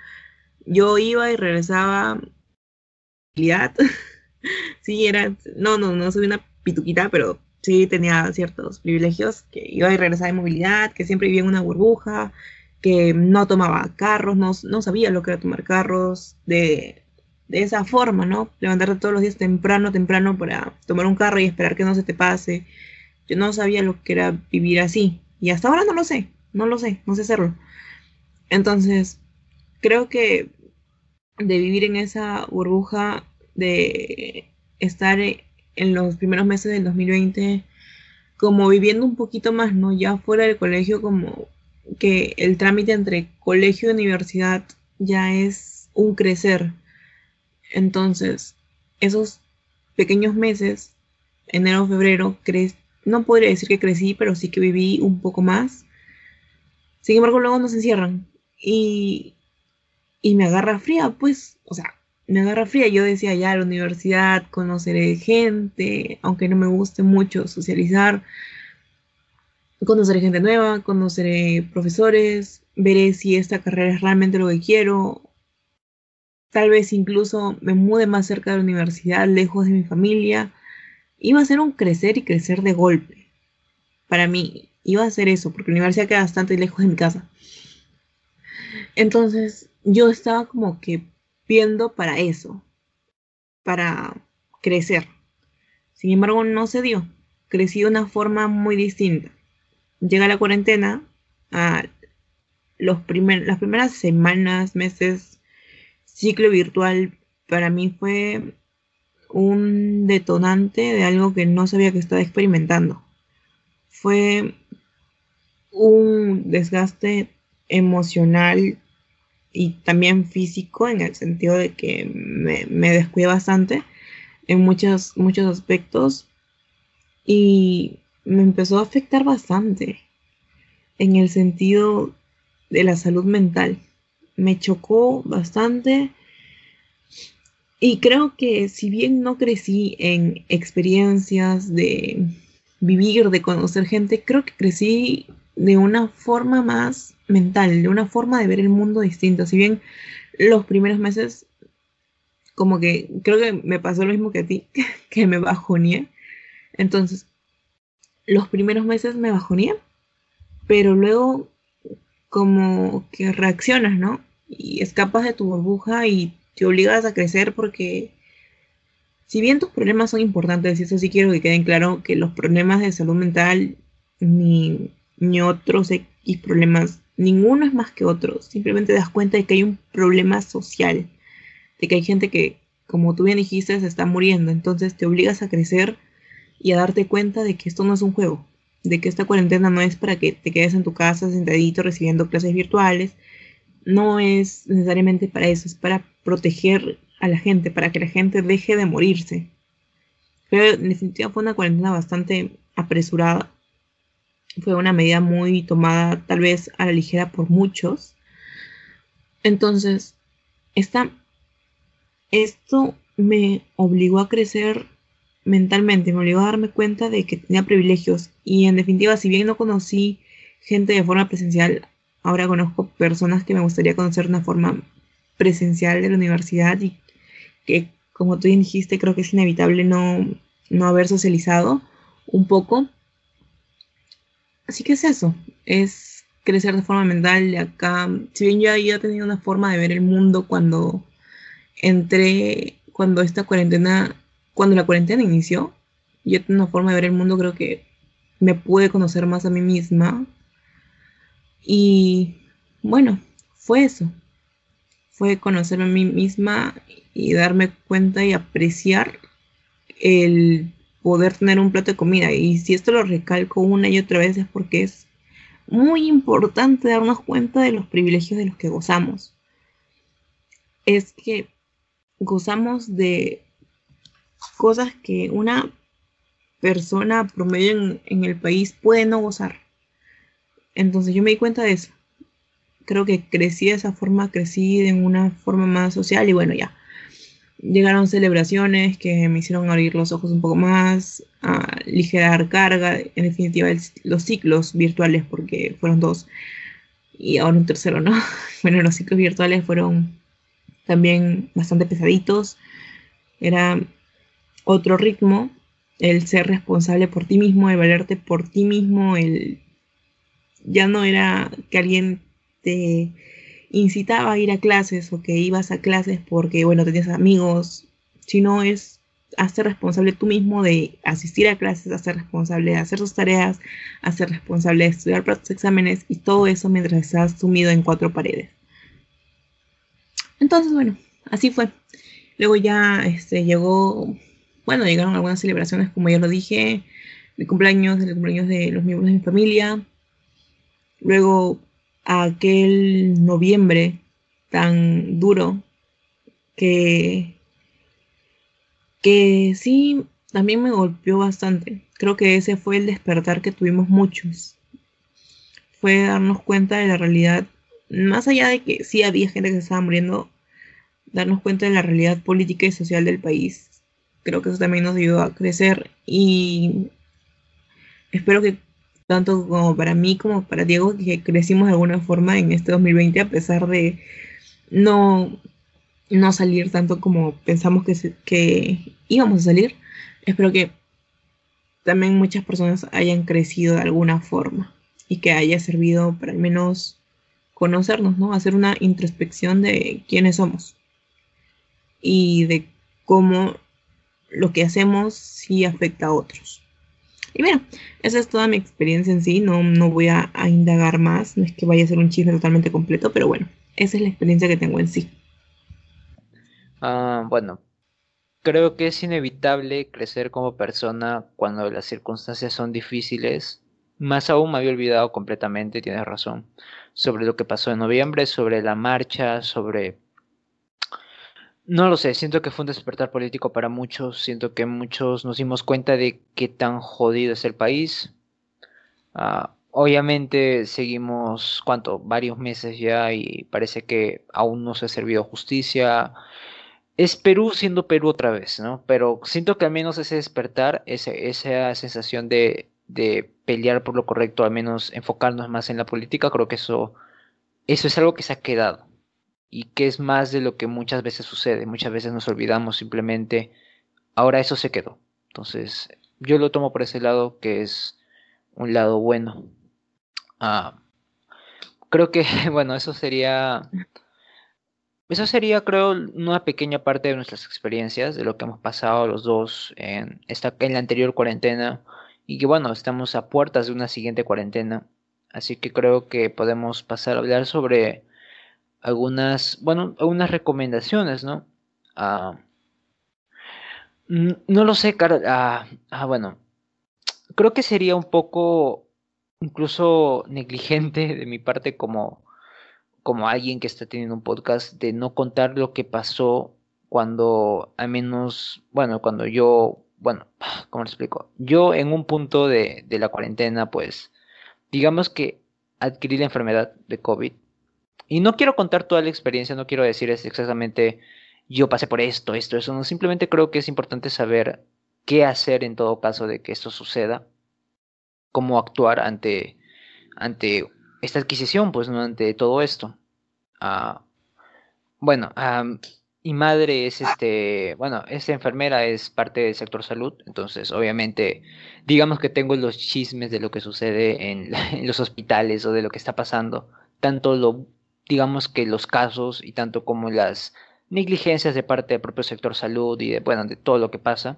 yo iba y regresaba. [laughs] sí, era, no, no, no soy una pituquita, pero sí tenía ciertos privilegios, que iba y regresaba de movilidad, que siempre vivía en una burbuja, que no tomaba carros, no, no sabía lo que era tomar carros, de, de esa forma, ¿no? Levantarte todos los días temprano, temprano para tomar un carro y esperar que no se te pase. Yo no sabía lo que era vivir así. Y hasta ahora no lo sé, no lo sé, no sé hacerlo. Entonces, creo que de vivir en esa burbuja, de estar en los primeros meses del 2020 como viviendo un poquito más, ¿no? Ya fuera del colegio, como que el trámite entre colegio y universidad ya es un crecer. Entonces, esos pequeños meses, enero, febrero, crees no podría decir que crecí, pero sí que viví un poco más. Sin embargo, luego nos encierran y, y me agarra fría, pues, o sea, me agarra fría. Yo decía, ya, la universidad, conoceré gente, aunque no me guste mucho socializar, conoceré gente nueva, conoceré profesores, veré si esta carrera es realmente lo que quiero. Tal vez incluso me mude más cerca de la universidad, lejos de mi familia iba a ser un crecer y crecer de golpe. Para mí, iba a ser eso, porque la universidad queda bastante lejos de mi casa. Entonces, yo estaba como que viendo para eso, para crecer. Sin embargo, no se dio. Crecí de una forma muy distinta. Llega la cuarentena, a los las primeras semanas, meses, ciclo virtual, para mí fue un detonante de algo que no sabía que estaba experimentando. Fue un desgaste emocional y también físico en el sentido de que me, me descuidé bastante en muchos, muchos aspectos y me empezó a afectar bastante en el sentido de la salud mental. Me chocó bastante y creo que si bien no crecí en experiencias de vivir, de conocer gente, creo que crecí de una forma más mental, de una forma de ver el mundo distinto. Si bien los primeros meses, como que creo que me pasó lo mismo que a ti, [laughs] que me bajoneé. Entonces, los primeros meses me bajoneé, pero luego como que reaccionas, ¿no? Y escapas de tu burbuja y te obligas a crecer porque si bien tus problemas son importantes, y eso sí quiero que queden claro, que los problemas de salud mental ni, ni otros X problemas, ninguno es más que otro. Simplemente das cuenta de que hay un problema social, de que hay gente que, como tú bien dijiste, se está muriendo. Entonces te obligas a crecer y a darte cuenta de que esto no es un juego, de que esta cuarentena no es para que te quedes en tu casa sentadito recibiendo clases virtuales, no es necesariamente para eso, es para proteger a la gente, para que la gente deje de morirse. Pero en definitiva fue una cuarentena bastante apresurada. Fue una medida muy tomada tal vez a la ligera por muchos. Entonces, esta, esto me obligó a crecer mentalmente, me obligó a darme cuenta de que tenía privilegios y en definitiva, si bien no conocí gente de forma presencial, ahora conozco personas que me gustaría conocer de una forma presencial de la universidad y que, como tú dijiste, creo que es inevitable no, no haber socializado un poco. Así que es eso, es crecer de forma mental. Y acá, si bien yo había tenido una forma de ver el mundo cuando entré, cuando esta cuarentena, cuando la cuarentena inició, yo tenía una forma de ver el mundo, creo que me pude conocer más a mí misma. Y bueno, fue eso. Fue conocerme a mí misma y darme cuenta y apreciar el poder tener un plato de comida. Y si esto lo recalco una y otra vez es porque es muy importante darnos cuenta de los privilegios de los que gozamos. Es que gozamos de cosas que una persona promedio en, el país puede no gozar. Entonces yo me di cuenta de eso. Creo que crecí de esa forma, crecí en una forma más social y bueno, ya. Llegaron celebraciones que me hicieron abrir los ojos un poco más, a aligerar carga, en definitiva los ciclos virtuales, porque fueron dos, y ahora un tercero, ¿no? [laughs] Bueno, los ciclos virtuales fueron también bastante pesaditos, era otro ritmo, el ser responsable por ti mismo, el valerte por ti mismo, el ya no era que alguien te incitaba a ir a clases o que ibas a clases porque, bueno, tenías amigos, sino es hacer responsable tú mismo de asistir a clases, hacer responsable de hacer tus tareas, hacer responsable de estudiar para tus exámenes y todo eso mientras estás sumido en cuatro paredes. Entonces, bueno, así fue. Luego ya este, llegó bueno, llegaron algunas celebraciones, como ya lo dije, de cumpleaños, de cumpleaños de los miembros de mi familia. Luego, aquel noviembre tan duro que, que sí, también me golpeó bastante. Creo que ese fue el despertar que tuvimos muchos. Fue darnos cuenta de la realidad, más allá de que sí había gente que se estaba muriendo, darnos cuenta de la realidad política y social del país creo que eso también nos ayudó a crecer y espero que tanto como para mí como para Diego, que crecimos de alguna forma en este 2020 a pesar de no, no salir tanto como pensamos que, que íbamos a salir. Espero que también muchas personas hayan crecido de alguna forma y que haya servido para al menos conocernos, ¿no? Hacer una introspección de quiénes somos y de cómo lo que hacemos sí afecta a otros. Y bueno, esa es toda mi experiencia en sí, no, no voy a, indagar más, no es que vaya a ser un chisme totalmente completo, pero bueno, esa es la experiencia que tengo en sí. Ah, bueno, creo que es inevitable crecer como persona cuando las circunstancias son difíciles. Más aún me había olvidado completamente, tienes razón, sobre lo que pasó en noviembre, sobre la marcha, sobre no lo sé, siento que fue un despertar político para muchos, siento que muchos nos dimos cuenta de qué tan jodido es el país. Ah, obviamente seguimos, ¿cuánto? Varios meses ya y parece que aún no se ha servido justicia. Es Perú siendo Perú otra vez, ¿no? Pero siento que al menos ese despertar, esa sensación de, pelear por lo correcto, al menos enfocarnos más en la política, creo que eso es algo que se ha quedado y que es más de lo que muchas veces sucede. Muchas veces nos olvidamos simplemente, ahora eso se quedó. Entonces, yo lo tomo por ese lado que es un lado bueno. Ah, creo que, [laughs] bueno, eso sería... Eso sería, creo, una pequeña parte de nuestras experiencias, de lo que hemos pasado los dos en, esta, en la anterior cuarentena y que, bueno, estamos a puertas de una siguiente cuarentena. Así que creo que podemos pasar a hablar sobre algunas, bueno, algunas recomendaciones, ¿no? Ah, no lo sé, ah, ah, bueno, creo que sería un poco incluso negligente de mi parte como, como alguien que está teniendo un podcast de no contar lo que pasó cuando, al menos, bueno, cuando yo, bueno, [sighs] ¿cómo lo explico? Yo en un punto de, de la cuarentena, pues, digamos que adquirí la enfermedad de COVID Y no quiero contar toda la experiencia, no quiero decir exactamente yo pasé por esto, esto, eso, no, simplemente creo que es importante saber qué hacer en todo caso de que esto suceda, cómo actuar ante, ante esta adquisición, pues, ¿no? ante todo esto. Ah, bueno, mi madre es este, bueno, esta enfermera es parte del sector salud, entonces obviamente digamos que tengo los chismes de lo que sucede en, [laughs] en, los hospitales o de lo que está pasando, tanto lo, digamos que los casos y tanto como las negligencias de parte del propio sector salud y de, bueno, de todo lo que pasa.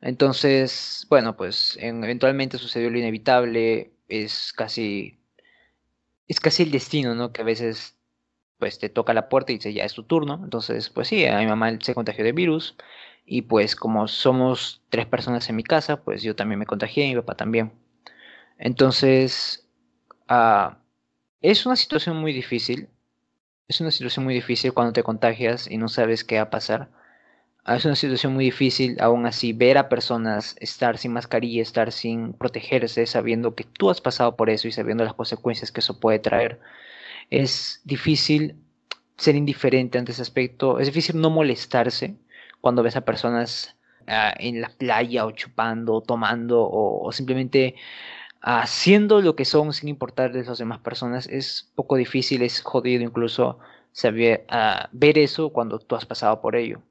Entonces, bueno, pues eventualmente sucedió lo inevitable, es casi, es casi el destino, ¿no? Que a veces pues te toca la puerta y dice ya es tu turno. Entonces, pues sí, a mi mamá se contagió de virus y pues como somos tres personas en mi casa, pues yo también me contagié mi papá también. Entonces, ah, es una situación muy difícil. Es una situación muy difícil cuando te contagias y no sabes qué va a pasar. Ah, es una situación muy difícil, aún así, ver a personas estar sin mascarilla, estar sin protegerse, sabiendo que tú has pasado por eso y sabiendo las consecuencias que eso puede traer. Es difícil ser indiferente ante ese aspecto, es difícil no molestarse cuando ves a personas ah, en la playa o chupando, o tomando o, simplemente haciendo lo que son sin importarles a las demás personas. Es poco difícil, es jodido incluso saber, ah, ver eso cuando tú has pasado por ello.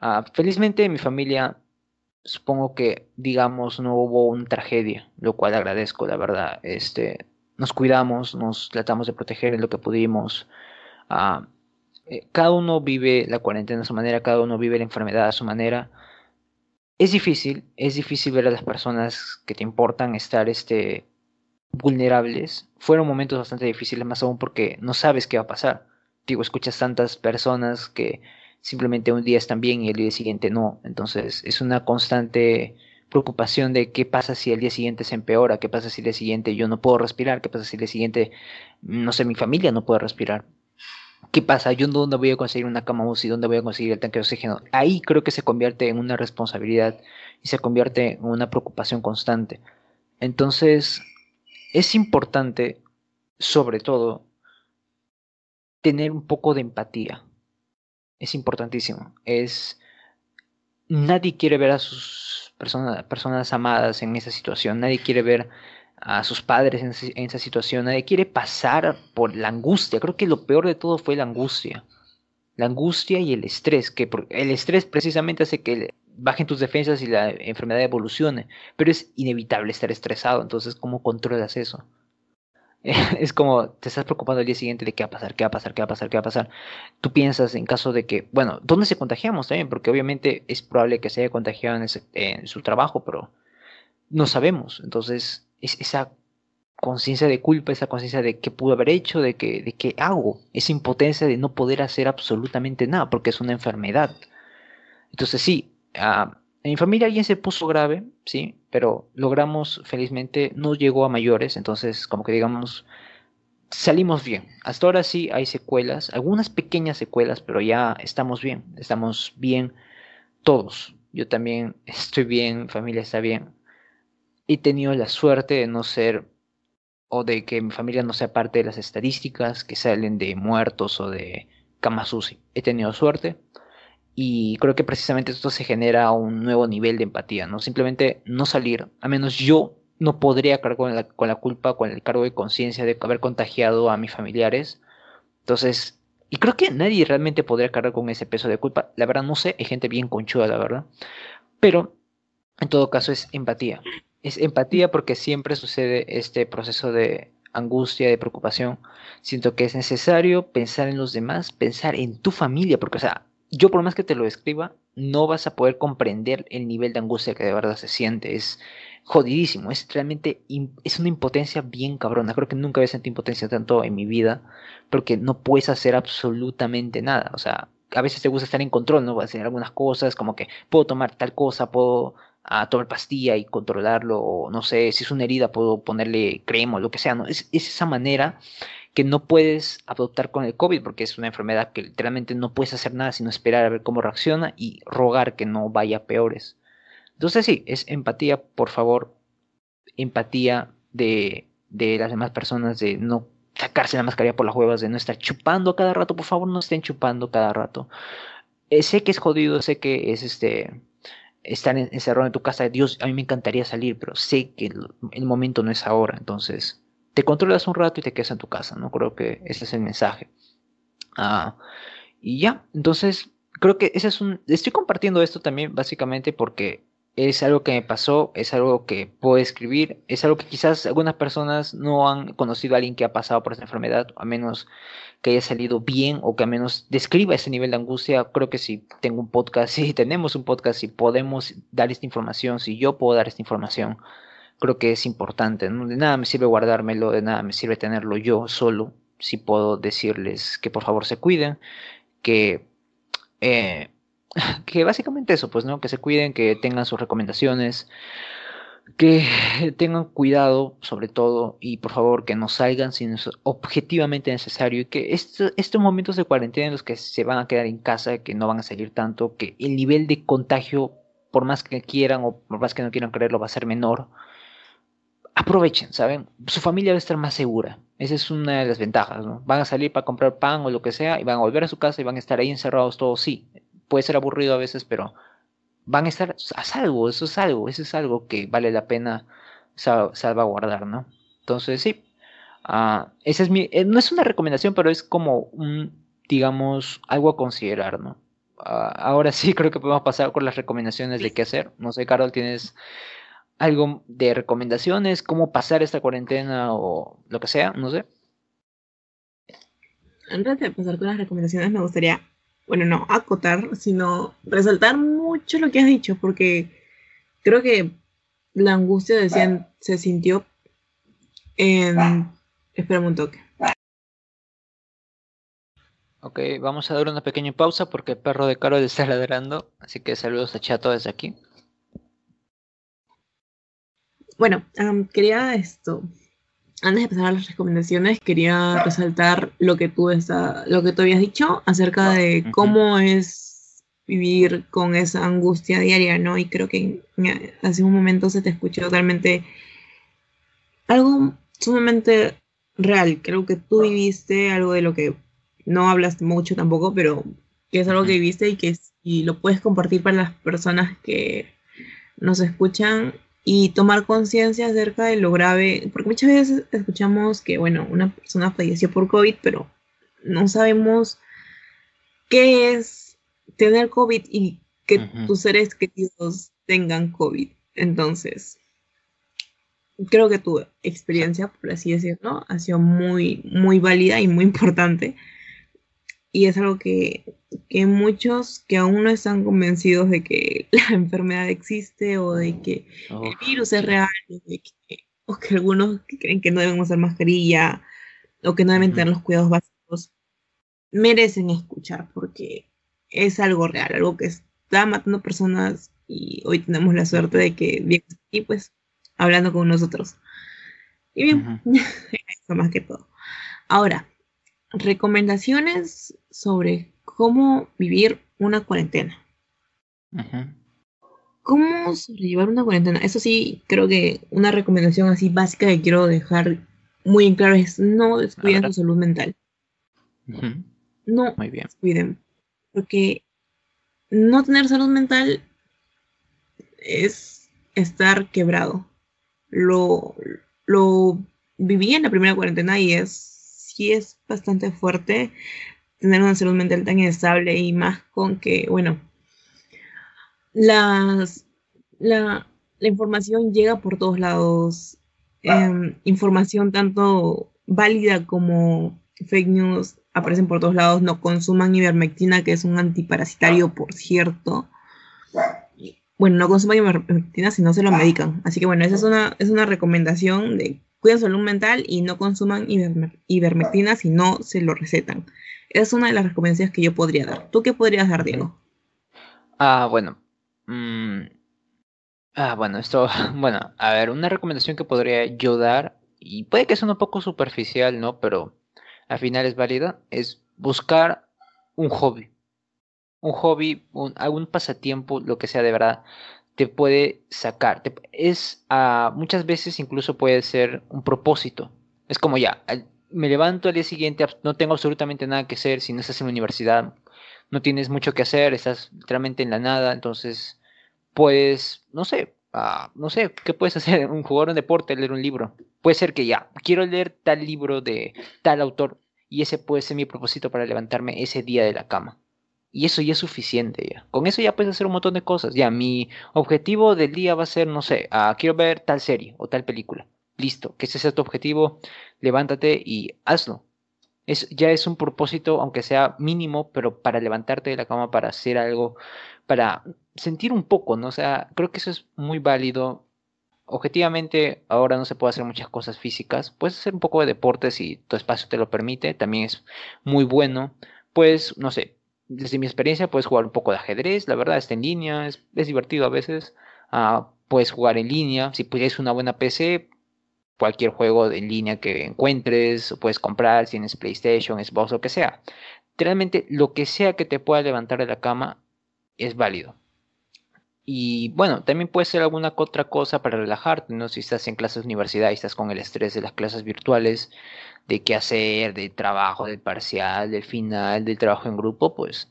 Ah, felizmente en mi familia supongo que digamos no hubo una tragedia, lo cual agradezco, la verdad. Este, nos cuidamos, nos tratamos de proteger en lo que pudimos. Ah, eh, cada uno vive la cuarentena a su manera, cada uno vive la enfermedad a su manera. Es difícil, es difícil ver a las personas que te importan estar este, vulnerables. Fueron momentos bastante difíciles, más aún porque no sabes qué va a pasar. Digo, escuchas tantas personas que simplemente un día están bien y el día siguiente no. Entonces es una constante preocupación de qué pasa si el día siguiente se empeora, qué pasa si el día siguiente yo no puedo respirar, qué pasa si el día siguiente, no sé, mi familia no puede respirar. ¿Qué pasa? ¿Yo dónde voy a conseguir una cama UCI? ¿Dónde voy a conseguir el tanque de oxígeno? Ahí creo que se convierte en una responsabilidad y se convierte en una preocupación constante. Entonces, es importante, sobre todo, tener un poco de empatía es importantísimo. Es nadie quiere ver a sus personas, personas amadas en esa situación, nadie quiere ver a sus padres en, esa situación, nadie quiere pasar por la angustia. Creo que lo peor de todo fue la angustia. La angustia y el estrés, que el estrés precisamente hace que bajen tus defensas y la enfermedad evolucione, pero es inevitable estar estresado, entonces ¿cómo controlas eso? [laughs] es como te estás preocupando el día siguiente de qué va a pasar, qué va a pasar, qué va a pasar, qué va a pasar. Tú piensas en caso de que, bueno, ¿dónde se contagiamos también? Porque obviamente es probable que se haya contagiado en, su trabajo, pero no sabemos. Entonces, es esa conciencia de culpa, esa conciencia de qué pudo haber hecho, de que, de qué hago, esa impotencia de no poder hacer absolutamente nada, porque es una enfermedad. Entonces, sí, uh, en mi familia alguien se puso grave, sí, pero logramos, felizmente, no llegó a mayores, entonces como que digamos, salimos bien. Hasta ahora sí hay secuelas, algunas pequeñas secuelas, pero ya estamos bien, estamos bien todos. Yo también [laughs] estoy bien, familia está bien. He tenido la suerte de no ser o de que mi familia no sea parte de las estadísticas que salen de muertos o de camas He tenido suerte y creo que precisamente esto se genera un nuevo nivel de empatía, ¿no? Simplemente no salir, a menos yo no podría cargar con la, con la culpa, con el cargo de conciencia de haber contagiado a mis familiares. Entonces, y creo que nadie realmente podría cargar con ese peso de culpa. La verdad no sé, hay gente bien conchuda, la verdad. Pero, en todo caso, es empatía. Es empatía porque siempre sucede este proceso de angustia, de preocupación. Siento que es necesario pensar en los demás, pensar en tu familia, porque, o sea, yo por más que te lo escriba, no vas a poder comprender el nivel de angustia que de verdad se siente. Es jodidísimo, es realmente, es una impotencia bien cabrona. Creo que nunca había sentido impotencia tanto en mi vida, porque no puedes hacer absolutamente nada. O sea, a veces te gusta estar en control, ¿no? Hacer algunas cosas, como que puedo tomar tal cosa, puedo ah, tomar pastilla y controlarlo, o no sé, si es una herida, puedo ponerle crema o lo que sea, ¿no? Es, es esa manera que no puedes adoptar con el COVID porque es una enfermedad que literalmente no puedes hacer nada sino esperar a ver cómo reacciona y rogar que no vaya peores. Entonces sí, es empatía, por favor, empatía de, de las demás personas, de no sacarse la mascarilla por las huevas, de no estar chupando cada rato, por favor no estén chupando cada rato. Eh, sé que es jodido, sé que es este estar encerrado en tu casa, Dios, a mí me encantaría salir, pero sé que el, momento no es ahora, entonces te controlas un rato y te quedas en tu casa, ¿no? Creo que ese es el mensaje. Ah, y ya, entonces creo que ese es un... Estoy compartiendo esto también básicamente porque es algo que me pasó, es algo que puedo escribir, es algo que quizás algunas personas no han conocido a alguien que ha pasado por esta enfermedad, a menos que haya salido bien o que al menos describa ese nivel de angustia. Creo que si tengo un podcast, [laughs] si tenemos un podcast, si podemos dar esta información, si yo puedo dar esta información, creo que es importante. De nada me sirve guardármelo, de nada me sirve tenerlo yo solo, si puedo decirles que por favor se cuiden, que... Eh, que básicamente eso, pues, ¿no? Que se cuiden, que tengan sus recomendaciones, que tengan cuidado sobre todo y por favor que no salgan si es objetivamente necesario y que estos momentos de cuarentena en los que se van a quedar en casa, que no van a salir tanto, que el nivel de contagio, por más que quieran o por más que no quieran creerlo, va a ser menor. Aprovechen, ¿saben? Su familia va a estar más segura. Esa es una de las ventajas, ¿no? Van a salir para comprar pan o lo que sea y van a volver a su casa y van a estar ahí encerrados todos, sí puede ser aburrido a veces, pero van a estar a salvo, eso es algo, eso es algo que vale la pena salvaguardar, ¿no? Entonces, sí, uh, esa es mi, eh, no es una recomendación, pero es como un, digamos, algo a considerar, ¿no? Ah, ahora sí [laughs] creo que podemos pasar con las recomendaciones de qué hacer. No sé, Carol, ¿tienes algo de recomendaciones? ¿Cómo pasar esta cuarentena o lo que sea? No sé. Antes de pasar con las recomendaciones, me gustaría bueno, no acotar, sino resaltar mucho lo que has dicho, porque creo que la angustia decían, se sintió en... Espera un toque. Ok, vamos a dar una pequeña pausa porque el perro de Carol está ladrando, así que saludos a Chato desde aquí. Bueno, quería esto antes de pasar a las recomendaciones, quería resaltar lo que tú, está, lo que tú habías dicho acerca de cómo es vivir con esa angustia diaria, ¿no? Y creo que hace un momento se te escuchó totalmente algo sumamente real. Creo que tú viviste algo de lo que no hablas mucho tampoco, pero que es algo que viviste y que y lo puedes compartir para las personas que nos escuchan y tomar conciencia acerca de lo grave, porque muchas veces escuchamos que, bueno, una persona falleció por COVID, pero no sabemos qué es tener COVID y que tus seres queridos tengan COVID. Entonces, creo que tu experiencia, por así decirlo, ha sido muy, muy válida y muy importante y es algo que, muchos que aún no están convencidos de que [laughs] la enfermedad existe o de que el virus es real o que algunos creen que no deben usar mascarilla o que no deben tener los cuidados básicos, merecen escuchar porque es algo real, algo que está matando personas y hoy tenemos la suerte de que bien aquí pues hablando con nosotros. Y bien, [laughs] eso más que todo. Ahora, recomendaciones sobre cómo vivir una cuarentena. ¿Cómo sobrellevar una cuarentena? Eso sí, creo que una recomendación así básica que quiero dejar muy en claro es no descuiden su salud mental. No muy bien. descuiden. Porque no tener salud mental es estar quebrado. Lo, lo viví en la primera cuarentena y es sí es bastante fuerte tener una salud mental tan inestable y más con que, bueno, las, la, información llega por todos lados, em, información tanto válida como fake news aparecen por todos lados, no consuman ivermectina, que es un antiparasitario, por cierto. Bueno, no consuman ivermectina si no se lo medican. Así que bueno, esa es una, es una recomendación de Cuiden su salud mental y no consuman ivermectina si no se lo recetan. Es una de las recomendaciones que yo podría dar. ¿Tú qué podrías dar, Diego? Ah, bueno. Mm, ah, bueno, esto, [laughs] bueno, a ver, una recomendación que podría yo dar, y puede que sea un poco superficial, ¿no? Pero al final es válida, es buscar un hobby. Un hobby, un, algún pasatiempo, lo que sea de verdad, te puede sacar. es uh, muchas veces incluso puede ser un propósito. Es como ya, me levanto al día siguiente, no tengo absolutamente nada que hacer, si no estás en la universidad, no tienes mucho que hacer, estás literalmente en la nada, entonces puedes, no sé, ah, no sé, ¿qué puedes [laughs] hacer? Un jugar un deporte, leer un libro. Puede ser que ya, quiero leer tal libro de tal autor y ese puede ser mi propósito para levantarme ese día de la cama. Y eso ya es suficiente ya. Con eso ya puedes hacer un montón de cosas. Ya, mi objetivo del día va a ser, no sé, ah, quiero ver tal serie o tal película. Listo, que ese sea tu objetivo, levántate y hazlo. Es, ya es un propósito, aunque sea mínimo, pero para levantarte de la cama, para hacer algo, para sentir un poco, ¿no? O sea, creo que eso es muy válido. Objetivamente, ahora no se puede hacer muchas cosas físicas. Puedes hacer un poco de deporte si tu espacio te lo permite, también es muy bueno. Pues, no sé, desde mi experiencia puedes jugar un poco de ajedrez, la verdad está en línea, es, divertido a veces. Ah, puedes jugar en línea, si puedes una buena PC, cualquier juego en línea que encuentres, puedes comprar, si tienes PlayStation, Xbox, lo que sea. Realmente lo que sea que te pueda levantar de la cama es válido. Y bueno, también puede ser alguna otra cosa para relajarte, ¿no? Si estás en clases de universidad y estás con el estrés de las clases virtuales, de qué hacer, del trabajo, del parcial, del final, del trabajo en grupo, pues,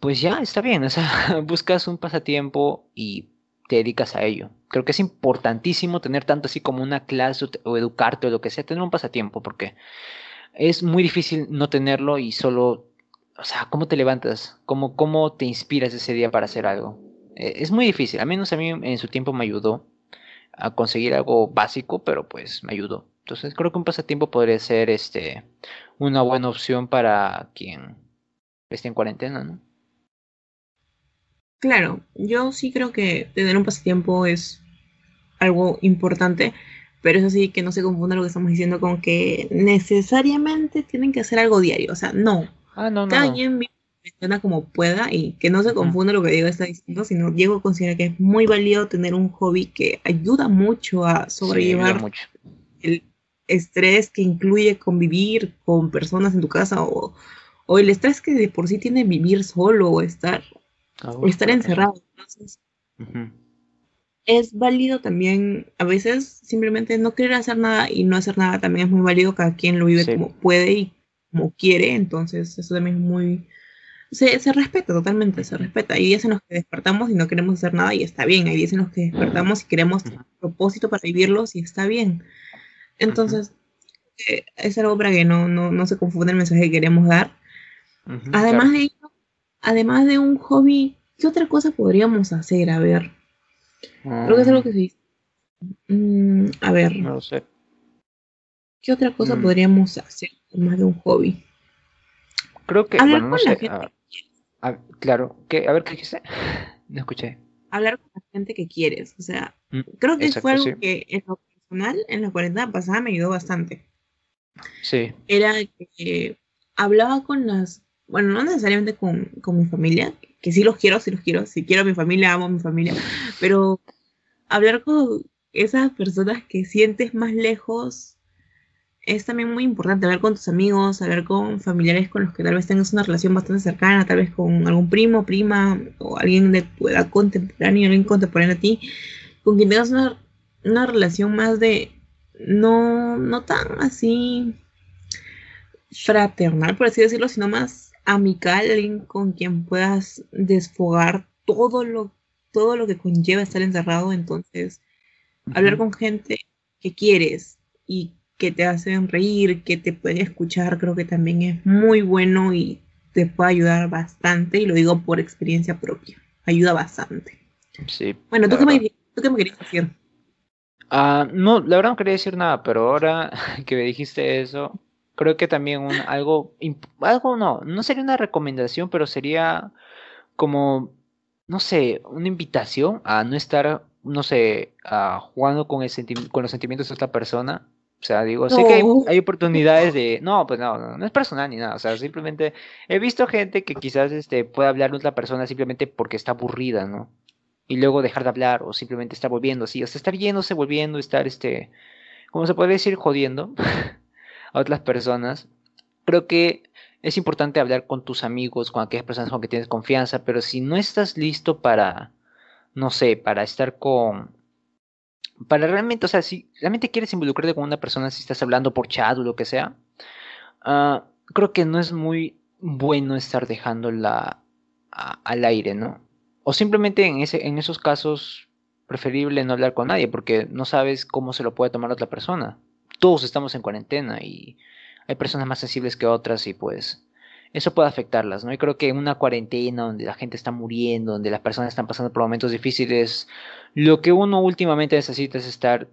pues ya está bien. O sea, [laughs] buscas un pasatiempo y te dedicas a ello. Creo que es importantísimo tener tanto así como una clase o educarte o lo que sea, tener un pasatiempo, porque es muy difícil no tenerlo y solo, o sea, ¿cómo te levantas? ¿Cómo, cómo te inspiras ese día para hacer algo? E, es muy difícil, al menos a mí en su tiempo me ayudó a conseguir algo básico, pero pues me ayudó. Entonces creo que un pasatiempo podría ser este una buena opción para quien esté en cuarentena, ¿no? Claro, yo sí creo que tener un pasatiempo es algo importante, pero eso sí que no se confunda lo que estamos diciendo con que necesariamente tienen que hacer algo diario. O sea, no. Ah, no, no. Cada quien funciona como pueda y que no se confunda lo que Diego está diciendo, sino Diego considera que es muy válido tener un hobby que ayuda mucho a sobrellevar el estrés que incluye convivir con personas en tu casa o, o el estrés que de por sí tiene vivir solo o estar o estar encerrado. Entonces, es válido también, a veces simplemente no querer hacer nada y no hacer nada también es muy válido, cada quien lo vive como puede y como quiere, entonces eso también es muy... Se, se, respeta totalmente, se respeta. Hay días en los que despertamos y no queremos hacer nada y está bien. Hay días en los que despertamos y queremos propósito para vivirlos y está bien. Entonces, eh, es algo para que no, no, no, se confunda el mensaje que queremos dar. Además de además de un hobby, ¿qué otra cosa podríamos hacer? A ver. Creo que es algo que se dice. Mm, a ver. No lo sé. ¿Qué otra cosa mm. podríamos hacer además de un hobby? Creo que. Hablar con la gente. Claro. ¿Qué? A ver, ¿qué dijiste? [laughs] No escuché. Hablar con la gente que quieres. O sea, mm, creo que fue algo que en lo personal, en la cuarentena pasada, me ayudó bastante. Sí. Era que hablaba con las bueno, no necesariamente con, mi familia, que sí los quiero, sí los quiero, si quiero a mi familia, amo a mi familia, pero hablar con esas personas que sientes más lejos es también muy importante, hablar con tus amigos, hablar con familiares con los que tal vez tengas una relación bastante cercana, tal vez con algún primo, prima, o alguien de tu edad contemporánea, alguien contemporáneo a ti, con quien tengas una, una relación más de, no, no tan así fraternal, por así decirlo, sino más amical, alguien con quien puedas desfogar todo lo, todo lo que conlleva estar encerrado. Entonces, hablar con gente que quieres y que te hacen reír, que te pueden escuchar, creo que también es muy bueno y te puede ayudar bastante. Y lo digo por experiencia propia. Ayuda bastante. Sí. Bueno, ¿tú qué, me, ¿tú qué, me, querías decir? Ah, no, la verdad no quería decir nada, pero ahora [laughs] que me dijiste eso, creo que también un, algo, algo no, no sería una recomendación, pero sería como, no sé, una invitación a no estar, no sé, jugando con, el con los sentimientos de otra persona. O sea, digo, sé que hay, oportunidades de, no, pues no, no, no, es personal ni nada, o sea, simplemente he visto gente que quizás este, puede hablar de otra persona simplemente porque está aburrida, ¿no? Y luego dejar de hablar o simplemente estar volviendo así, o sea, estar yéndose, volviendo, estar, este, ¿cómo se puede decir? Jodiendo. [laughs] a otras personas. Creo que es importante hablar con tus amigos, con aquellas personas con que tienes confianza, pero si no estás listo para, no sé, para estar con, para realmente, o sea, si realmente quieres involucrarte con una persona, si estás hablando por chat o lo que sea, uh, creo que no es muy bueno estar dejándola al aire, ¿no? O simplemente en, esos casos, preferible no hablar con nadie porque no sabes cómo se lo puede tomar otra persona. Todos estamos en cuarentena y hay personas más sensibles que otras y pues eso puede afectarlas, ¿no? Y creo que una cuarentena donde la gente está muriendo, donde las personas están pasando por momentos difíciles, lo que uno últimamente necesita es estar,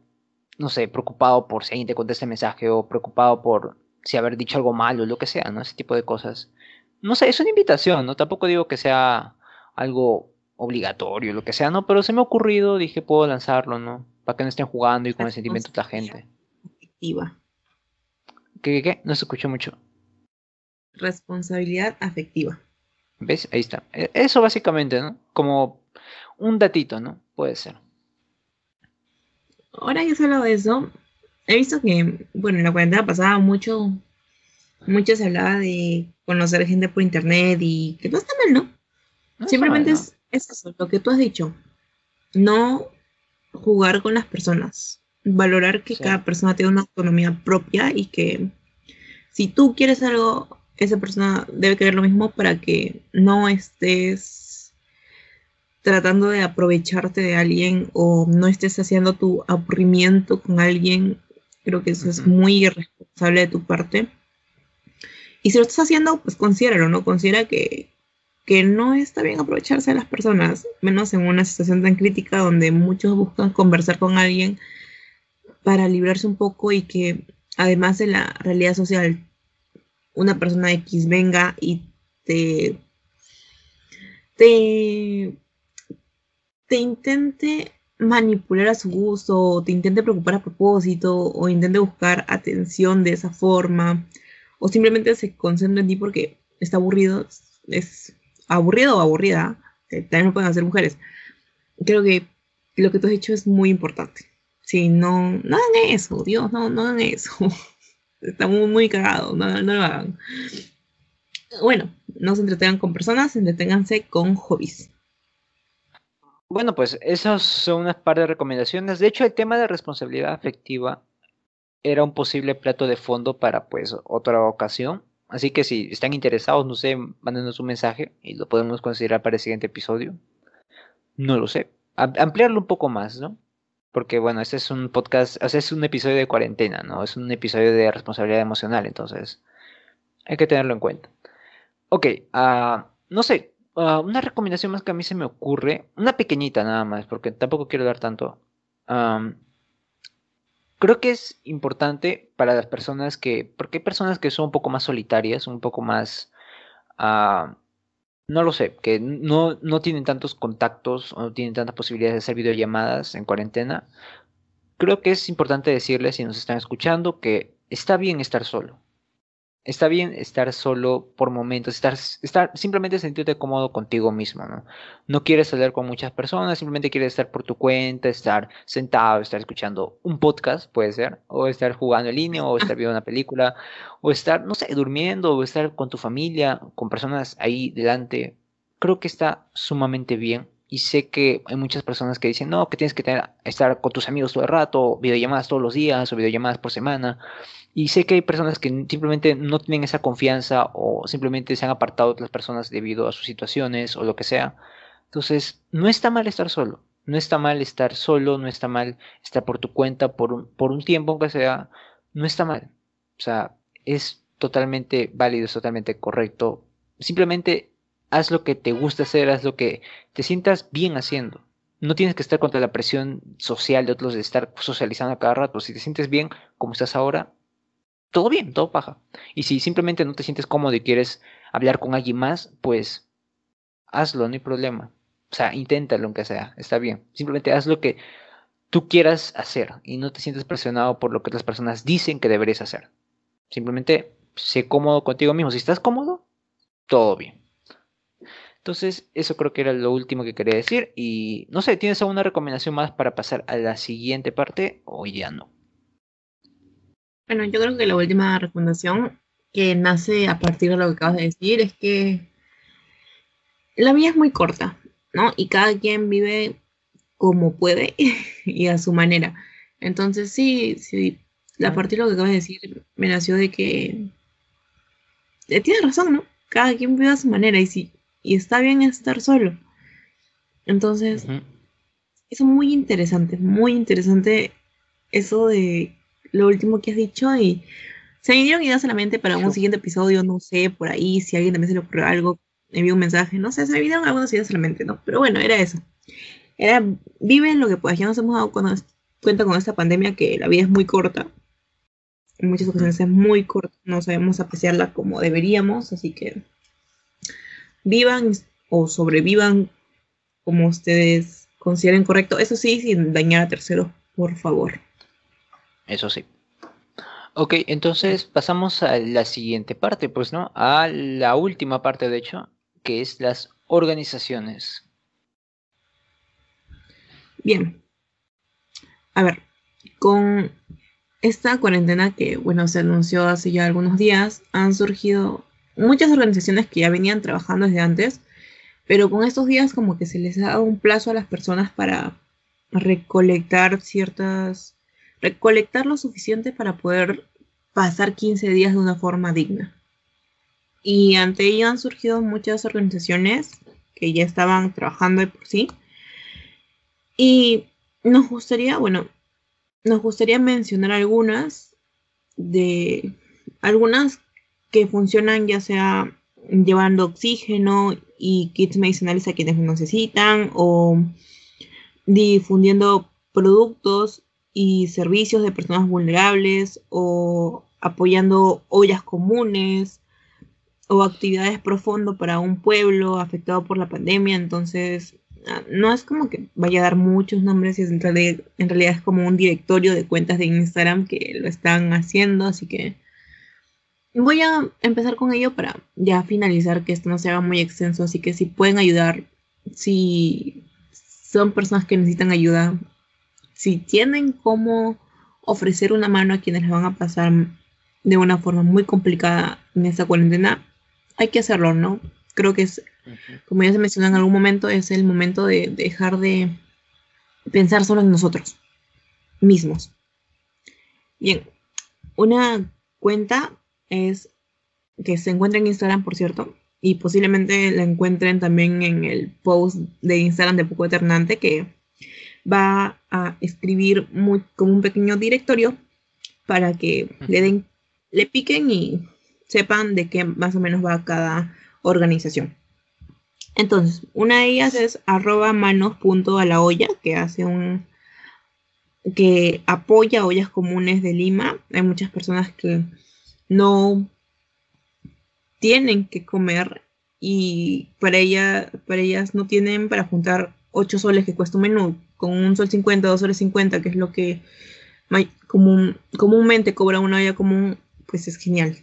no sé, preocupado por si alguien te contesta el mensaje o preocupado por si haber dicho algo malo, lo que sea, ¿no? Ese tipo de cosas. No sé, es una invitación, ¿no? Tampoco digo que sea algo obligatorio, lo que sea, ¿no? Pero se me ha ocurrido, dije, puedo lanzarlo, ¿no? Para que no estén jugando y con el sentimiento de la gente. Afectiva. ¿Qué, qué, qué? No se escuchó mucho. Responsabilidad afectiva. ¿Ves? Ahí está. E, eso básicamente, ¿no? Como un datito, ¿no? Puede ser. Ahora que has hablado de eso, he visto que, bueno, en la cuarentena pasaba mucho, mucho se hablaba de conocer gente por internet y que no está mal, ¿no? Simplemente Es, eso, lo que tú has dicho. No jugar con las personas. Valorar que cada persona tiene una autonomía propia y que si tú quieres algo, esa persona debe querer lo mismo para que no estés tratando de aprovecharte de alguien o no estés haciendo tu aburrimiento con alguien Creo que eso es muy irresponsable de tu parte. Y si lo estás haciendo, pues considéralo, ¿no? Considera que, que no está bien aprovecharse de las personas, menos en una situación tan crítica donde muchos buscan conversar con alguien para librarse un poco y que además de la realidad social, una persona X venga y te, te, te intente manipular a su gusto, o te intente preocupar a propósito, o intente buscar atención de esa forma, o simplemente se concentra en ti porque está aburrido, es aburrido o aburrida, que también lo pueden hacer mujeres. Creo que lo que tú has dicho es muy importante. Si no, no hagan eso, Dios, no, no hagan eso. [laughs] Está muy, muy cagado, no, no lo hagan. Bueno, no se entretengan con personas, entreténganse con hobbies. Bueno, pues esas son unas par de recomendaciones. De hecho, el tema de responsabilidad afectiva era un posible plato de fondo para pues otra ocasión. Así que si están interesados, no sé, mándenos un mensaje y lo podemos considerar para el siguiente episodio. No lo sé. ampliarlo un poco más, ¿no? Porque bueno, este es un podcast, o sea, es un episodio de cuarentena, ¿no? Es un episodio de responsabilidad emocional, entonces hay que tenerlo en cuenta. Ok, uh, no sé, Ah, una recomendación más que a mí se me ocurre, una pequeñita nada más, porque tampoco quiero dar tanto. creo que es importante para las personas que, porque hay personas que son un poco más solitarias, un poco más, ah, no lo sé, que no, no tienen tantos contactos o no tienen tantas posibilidades de hacer videollamadas en cuarentena. Creo que es importante decirles, si nos están escuchando, que está bien estar solo está bien estar solo por momentos, estar, estar, simplemente sentirte cómodo contigo mismo, ¿no? No quieres salir con muchas personas, simplemente quieres estar por tu cuenta, estar sentado, estar escuchando un podcast, puede ser, o estar jugando en línea, o estar viendo una película, o estar, no sé, durmiendo, o estar con tu familia, con personas ahí delante. Creo que está sumamente bien. Y sé que hay muchas personas que dicen, no, que tienes que estar con tus amigos todo el rato, videollamadas todos los días, o videollamadas por semana. Y sé que hay personas que simplemente no tienen esa confianza o simplemente se han apartado de las personas debido a sus situaciones o lo que sea. Entonces, no está mal estar solo. No está mal estar solo, no está mal estar por tu cuenta por un, por un tiempo, aunque sea. No está mal. O sea, es totalmente válido, es totalmente correcto. Simplemente haz lo que te gusta hacer, haz lo que te sientas bien haciendo. No tienes que estar contra la presión social de otros de estar socializando a cada rato. Si te sientes bien como estás ahora, todo bien, todo paja. Y si simplemente no te sientes cómodo y quieres hablar con alguien más, pues hazlo, no hay problema. O sea, inténtalo aunque sea, está bien. Simplemente haz lo que tú quieras hacer y no te sientes presionado por lo que otras personas dicen que deberías hacer. Simplemente sé cómodo contigo mismo. Si estás cómodo, todo bien. Entonces, eso creo que era lo último que quería decir. Y no sé, ¿tienes alguna recomendación más para pasar a la siguiente parte o ya no? Bueno, yo creo que la última recomendación que nace a partir de lo que acabas de decir es que la vida es muy corta, ¿no? Y cada quien vive como puede [laughs] y a su manera. Entonces sí, sí, a partir de lo que acabas de decir, me nació de que eh, tienes razón, ¿no? Cada quien vive a su manera y si y está bien estar solo. Entonces, es muy interesante, muy interesante eso de lo último que has dicho y se me dieron ideas a la mente para un siguiente episodio, no sé, por ahí, si a alguien también se le ocurrió algo, envío un mensaje, no sé, se me dieron algunas ideas a la mente, ¿no? Pero bueno, era eso. Era, vive lo que puedas, ya nos hemos dado cuenta con esta pandemia que la vida es muy corta, en muchas ocasiones es muy corta, no sabemos apreciarla como deberíamos, así que vivan o sobrevivan como ustedes consideren correcto, eso sí, sin dañar a terceros, por favor. Eso sí. Ok, entonces pasamos a la siguiente parte, pues, ¿no? A la última parte, de hecho, que es las organizaciones. Bien. A ver, con esta cuarentena que, bueno, se anunció hace ya algunos días, han surgido muchas organizaciones que ya venían trabajando desde antes, pero con estos días como que se les dado un plazo a las personas para recolectar ciertas recolectar lo suficiente para poder pasar 15 días de una forma digna. Y ante ello han surgido muchas organizaciones que ya estaban trabajando de por sí. Y nos gustaría, bueno, nos gustaría mencionar algunas de algunas que funcionan ya sea llevando oxígeno y kits medicinales a quienes lo necesitan o difundiendo productos y servicios de personas vulnerables o apoyando ollas comunes o actividades profundo para un pueblo afectado por la pandemia. Entonces, ah, no es como que vaya a dar muchos nombres, en realidad, en realidad es como un directorio de cuentas de Instagram que lo están haciendo, así que voy a empezar con ello para ya finalizar que esto no se haga muy extenso, así que si pueden ayudar, si son personas que necesitan ayuda, si tienen cómo ofrecer una mano a quienes les van a pasar de una forma muy complicada en esta cuarentena, hay que hacerlo, ¿no? Creo que es, como ya se mencionó en algún momento, es el momento de dejar de pensar solo en nosotros mismos. Bien, una cuenta es que se encuentra en Instagram, por cierto, y posiblemente la encuentren también en el post de Instagram de Poco Eternante, que va a escribir muy, como un pequeño directorio para que le den, le piquen y sepan de qué más o menos va cada organización. Entonces, una de ellas es arroba manos a la olla, que hace un que apoya ollas comunes de Lima. Hay muchas personas que no tienen que comer y para, ella, para ellas no tienen para juntar 8 soles que cuesta un menú con un sol 50, 2 soles 50, que es lo que común, comúnmente cobra una olla común, pues es genial.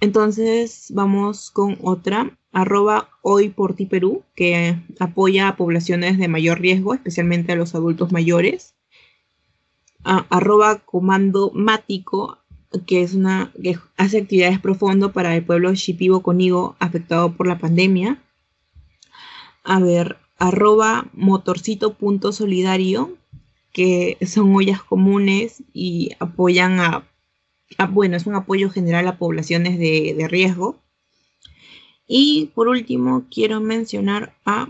Entonces vamos con otra, arroba hoy por ti Perú, que apoya a poblaciones de mayor riesgo, especialmente a los adultos mayores. arroba comando mático, que es una que hace actividades profundo para el pueblo Shipibo Conigo afectado por la pandemia. A ver, arroba motorcito.solidario, que son ollas comunes y apoyan a, bueno, es un apoyo general a poblaciones de, de riesgo. Y por último, quiero mencionar a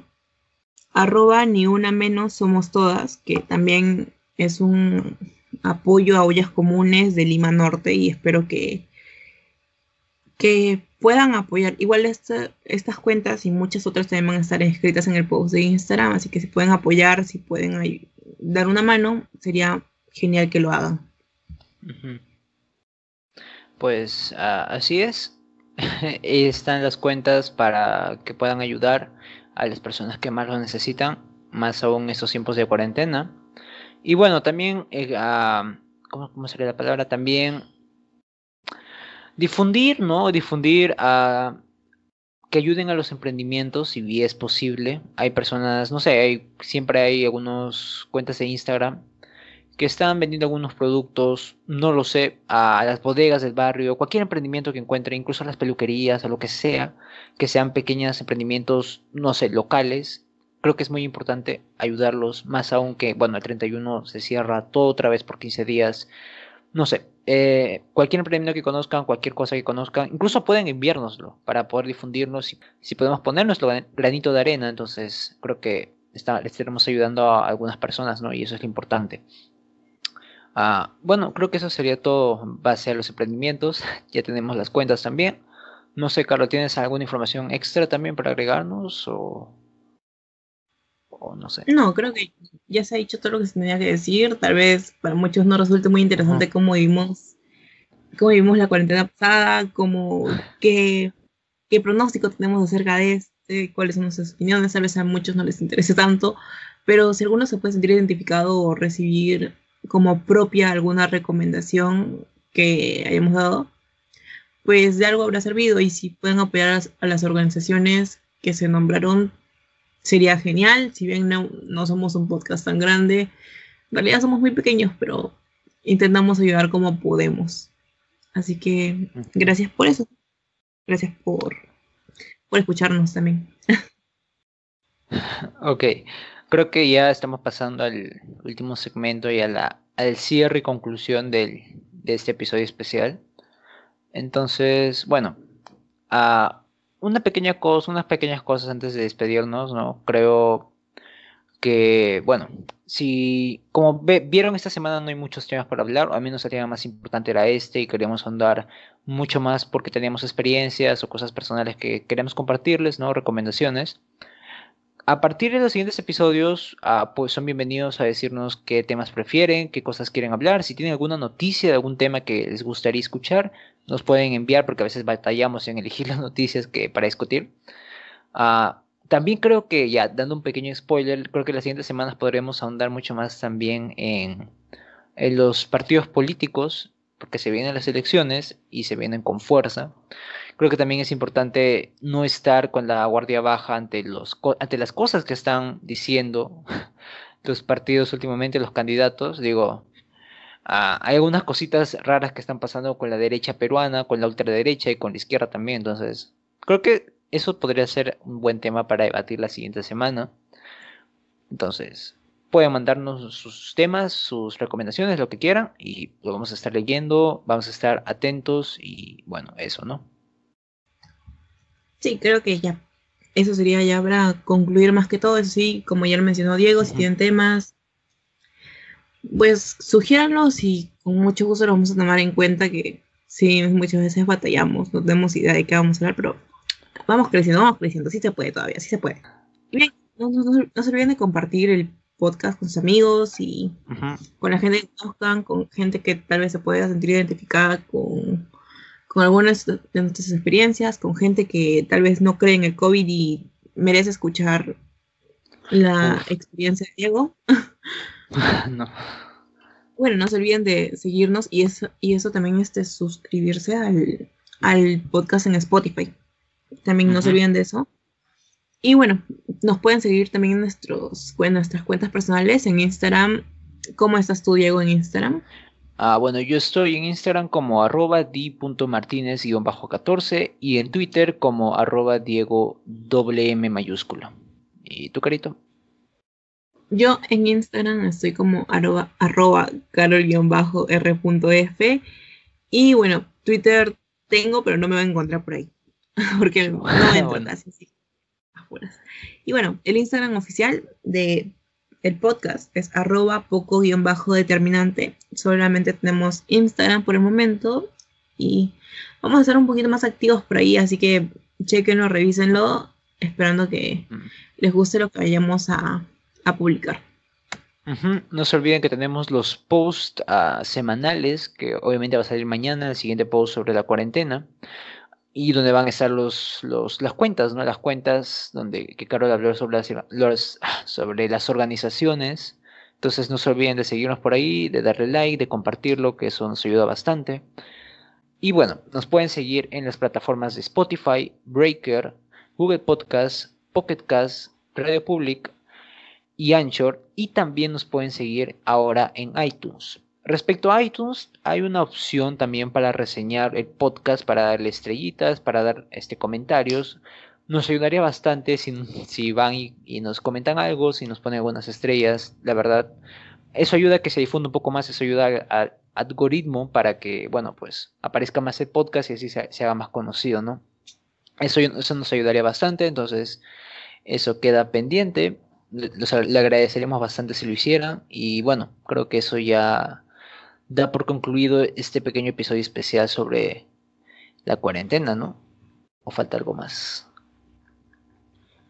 arroba ni una menos somos todas, que también es un apoyo a ollas comunes de Lima Norte y espero que, que puedan apoyar. Igual estas cuentas y muchas otras también van a estar escritas en el post de Instagram, así que si pueden apoyar, si pueden dar una mano, sería genial que lo hagan. Pues ah, así es. [laughs] Están las cuentas para que puedan ayudar a las personas que más lo necesitan, más aún en estos tiempos de cuarentena. Y bueno, también, eh, ah, ¿cómo sería la palabra? También difundir, ¿no? Difundir a que ayuden a los emprendimientos si es posible. Hay personas, no sé, hay, siempre hay algunas cuentas de Instagram que están vendiendo algunos productos, no lo sé, a las bodegas del barrio, cualquier emprendimiento que encuentre, incluso a las peluquerías, a lo que sea, que sean pequeños emprendimientos, no sé, locales. Creo que es muy importante ayudarlos, más aún que, bueno, el 31 se cierra todo otra vez por 15 días. No sé, eh, cualquier emprendimiento que conozcan, cualquier cosa que conozcan, incluso pueden enviárnoslo para poder difundirnos. Si, podemos poner nuestro granito de arena, entonces creo que está, le estaremos ayudando a algunas personas, ¿no? Y eso es lo importante. Ah, bueno, creo que eso sería todo base a los emprendimientos. [laughs] Ya tenemos las cuentas también. No sé, Carlos, ¿tienes alguna información extra también para agregarnos no sé? No, creo que ya se ha dicho todo lo que se tenía que decir. Tal vez para muchos no resulte muy interesante cómo vivimos, cómo vivimos la cuarentena pasada, cómo, qué, qué pronóstico tenemos acerca de este, cuáles son nuestras opiniones. Tal vez a muchos no les interese tanto, pero si alguno se puede sentir identificado o recibir como propia alguna recomendación que hayamos dado, pues de algo habrá servido y si pueden apoyar a las organizaciones que se nombraron, sería genial. Si bien no, somos un podcast tan grande, en realidad somos muy pequeños, pero intentamos ayudar como podemos. Así que gracias por eso. Gracias por, por escucharnos también. [laughs] ok, creo que ya estamos pasando al último segmento y a la, al cierre y conclusión del, de este episodio especial. Entonces, bueno, a una pequeña cosa, unas pequeñas cosas antes de despedirnos, ¿no? Creo que, bueno, si como vieron esta semana no hay muchos temas para hablar, al menos el tema más importante era este y queríamos andar mucho más porque teníamos experiencias o cosas personales que queremos compartirles, ¿no? Recomendaciones. A partir de los siguientes episodios, ah, pues son bienvenidos a decirnos qué temas prefieren, qué cosas quieren hablar. Si tienen alguna noticia de algún tema que les gustaría escuchar, nos pueden enviar porque a veces batallamos en elegir [laughs] las noticias que para discutir. Ah, también creo que, ya dando un pequeño spoiler, creo que las siguientes semanas podremos ahondar mucho más también en, en los partidos políticos, porque se vienen las elecciones y se vienen con fuerza. Creo que también es importante no estar con la guardia baja ante, los, ante las cosas que están diciendo [laughs] los partidos últimamente, los candidatos. Digo, ah, hay algunas cositas raras que están pasando con la derecha peruana, con la ultraderecha y con la izquierda también. Entonces, creo que eso podría ser un buen tema para debatir la siguiente semana. Entonces, pueden mandarnos sus temas, sus recomendaciones, lo que quieran, y lo vamos a estar leyendo, vamos a estar atentos y bueno, eso, ¿no? Sí, creo que ya. Eso sería ya para concluir más que todo. Eso sí, como ya lo mencionó Diego, si tienen temas, pues sugiéranlos y con mucho gusto lo vamos a tomar en cuenta que sí, muchas veces batallamos, no tenemos idea de qué vamos a hablar, pero vamos creciendo, vamos creciendo, sí se puede todavía, sí se puede. Y bien, no, se olviden de compartir el podcast con sus amigos y con la gente que conozcan, con gente que tal vez se pueda sentir identificada con con algunas de nuestras experiencias, con gente que tal vez no cree en el COVID y merece escuchar la experiencia de Diego. [laughs] no. Bueno, no se olviden de seguirnos y eso, y eso también es de suscribirse al, podcast en Spotify. También no se olviden de eso. Y bueno, nos pueden seguir también en, nuestros, en nuestras cuentas personales en Instagram. ¿Cómo estás tú, Diego, en Instagram? Ah, bueno, yo estoy en Instagram como arroba di.martinez-14 y en Twitter como arroba Diego M mayúsculo. ¿Y tú, Carito? Yo en Instagram estoy como arroba, arroba carol-r.f y bueno, Twitter tengo, pero no me va a encontrar por ahí. [laughs] Porque no me encuentro así, sí. Y bueno, el Instagram oficial de el podcast es arroba poco guion bajo determinante. Solamente tenemos Instagram por el momento y vamos a estar un poquito más activos por ahí, así que chequenlo, revísenlo, esperando que les guste lo que vayamos a, publicar. No se olviden que tenemos los posts ah, semanales, que obviamente va a salir mañana, el siguiente post sobre la cuarentena y donde van a estar los, los, las cuentas, ¿no? Las cuentas donde que Carol habló sobre las, [clears throat] sobre las organizaciones. Entonces no se olviden de seguirnos por ahí, de darle like, de compartirlo, que eso nos ayuda bastante. Y bueno, nos pueden seguir en las plataformas de Spotify, Breaker, Google Podcast, Pocket Cast, Radio Public y Anchor. Y también nos pueden seguir ahora en iTunes. Respecto a iTunes, hay una opción también para reseñar el podcast, para darle estrellitas, para dar este, comentarios. nos ayudaría bastante si, si van y, nos comentan algo, si nos ponen algunas estrellas, la verdad. Eso ayuda a que se difunda un poco más, eso ayuda al algoritmo para que, bueno, pues aparezca más el podcast y así se, haga más conocido, ¿no? Eso, eso nos ayudaría bastante, entonces eso queda pendiente. Le agradeceríamos bastante si lo hicieran y bueno, creo que eso ya da por concluido este pequeño episodio especial sobre la cuarentena, ¿no? ¿O falta algo más?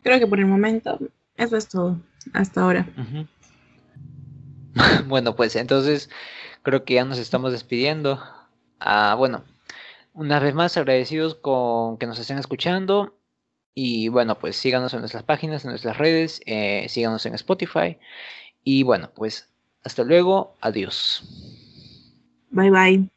Creo que por el momento eso es todo hasta ahora. [laughs] bueno, pues entonces creo que ya nos estamos despidiendo. Ah, bueno, una vez más agradecidos con que nos estén escuchando. Y bueno, pues síganos en nuestras páginas, en nuestras redes, eh, síganos en Spotify. Y bueno, pues hasta luego, adiós. Bye bye.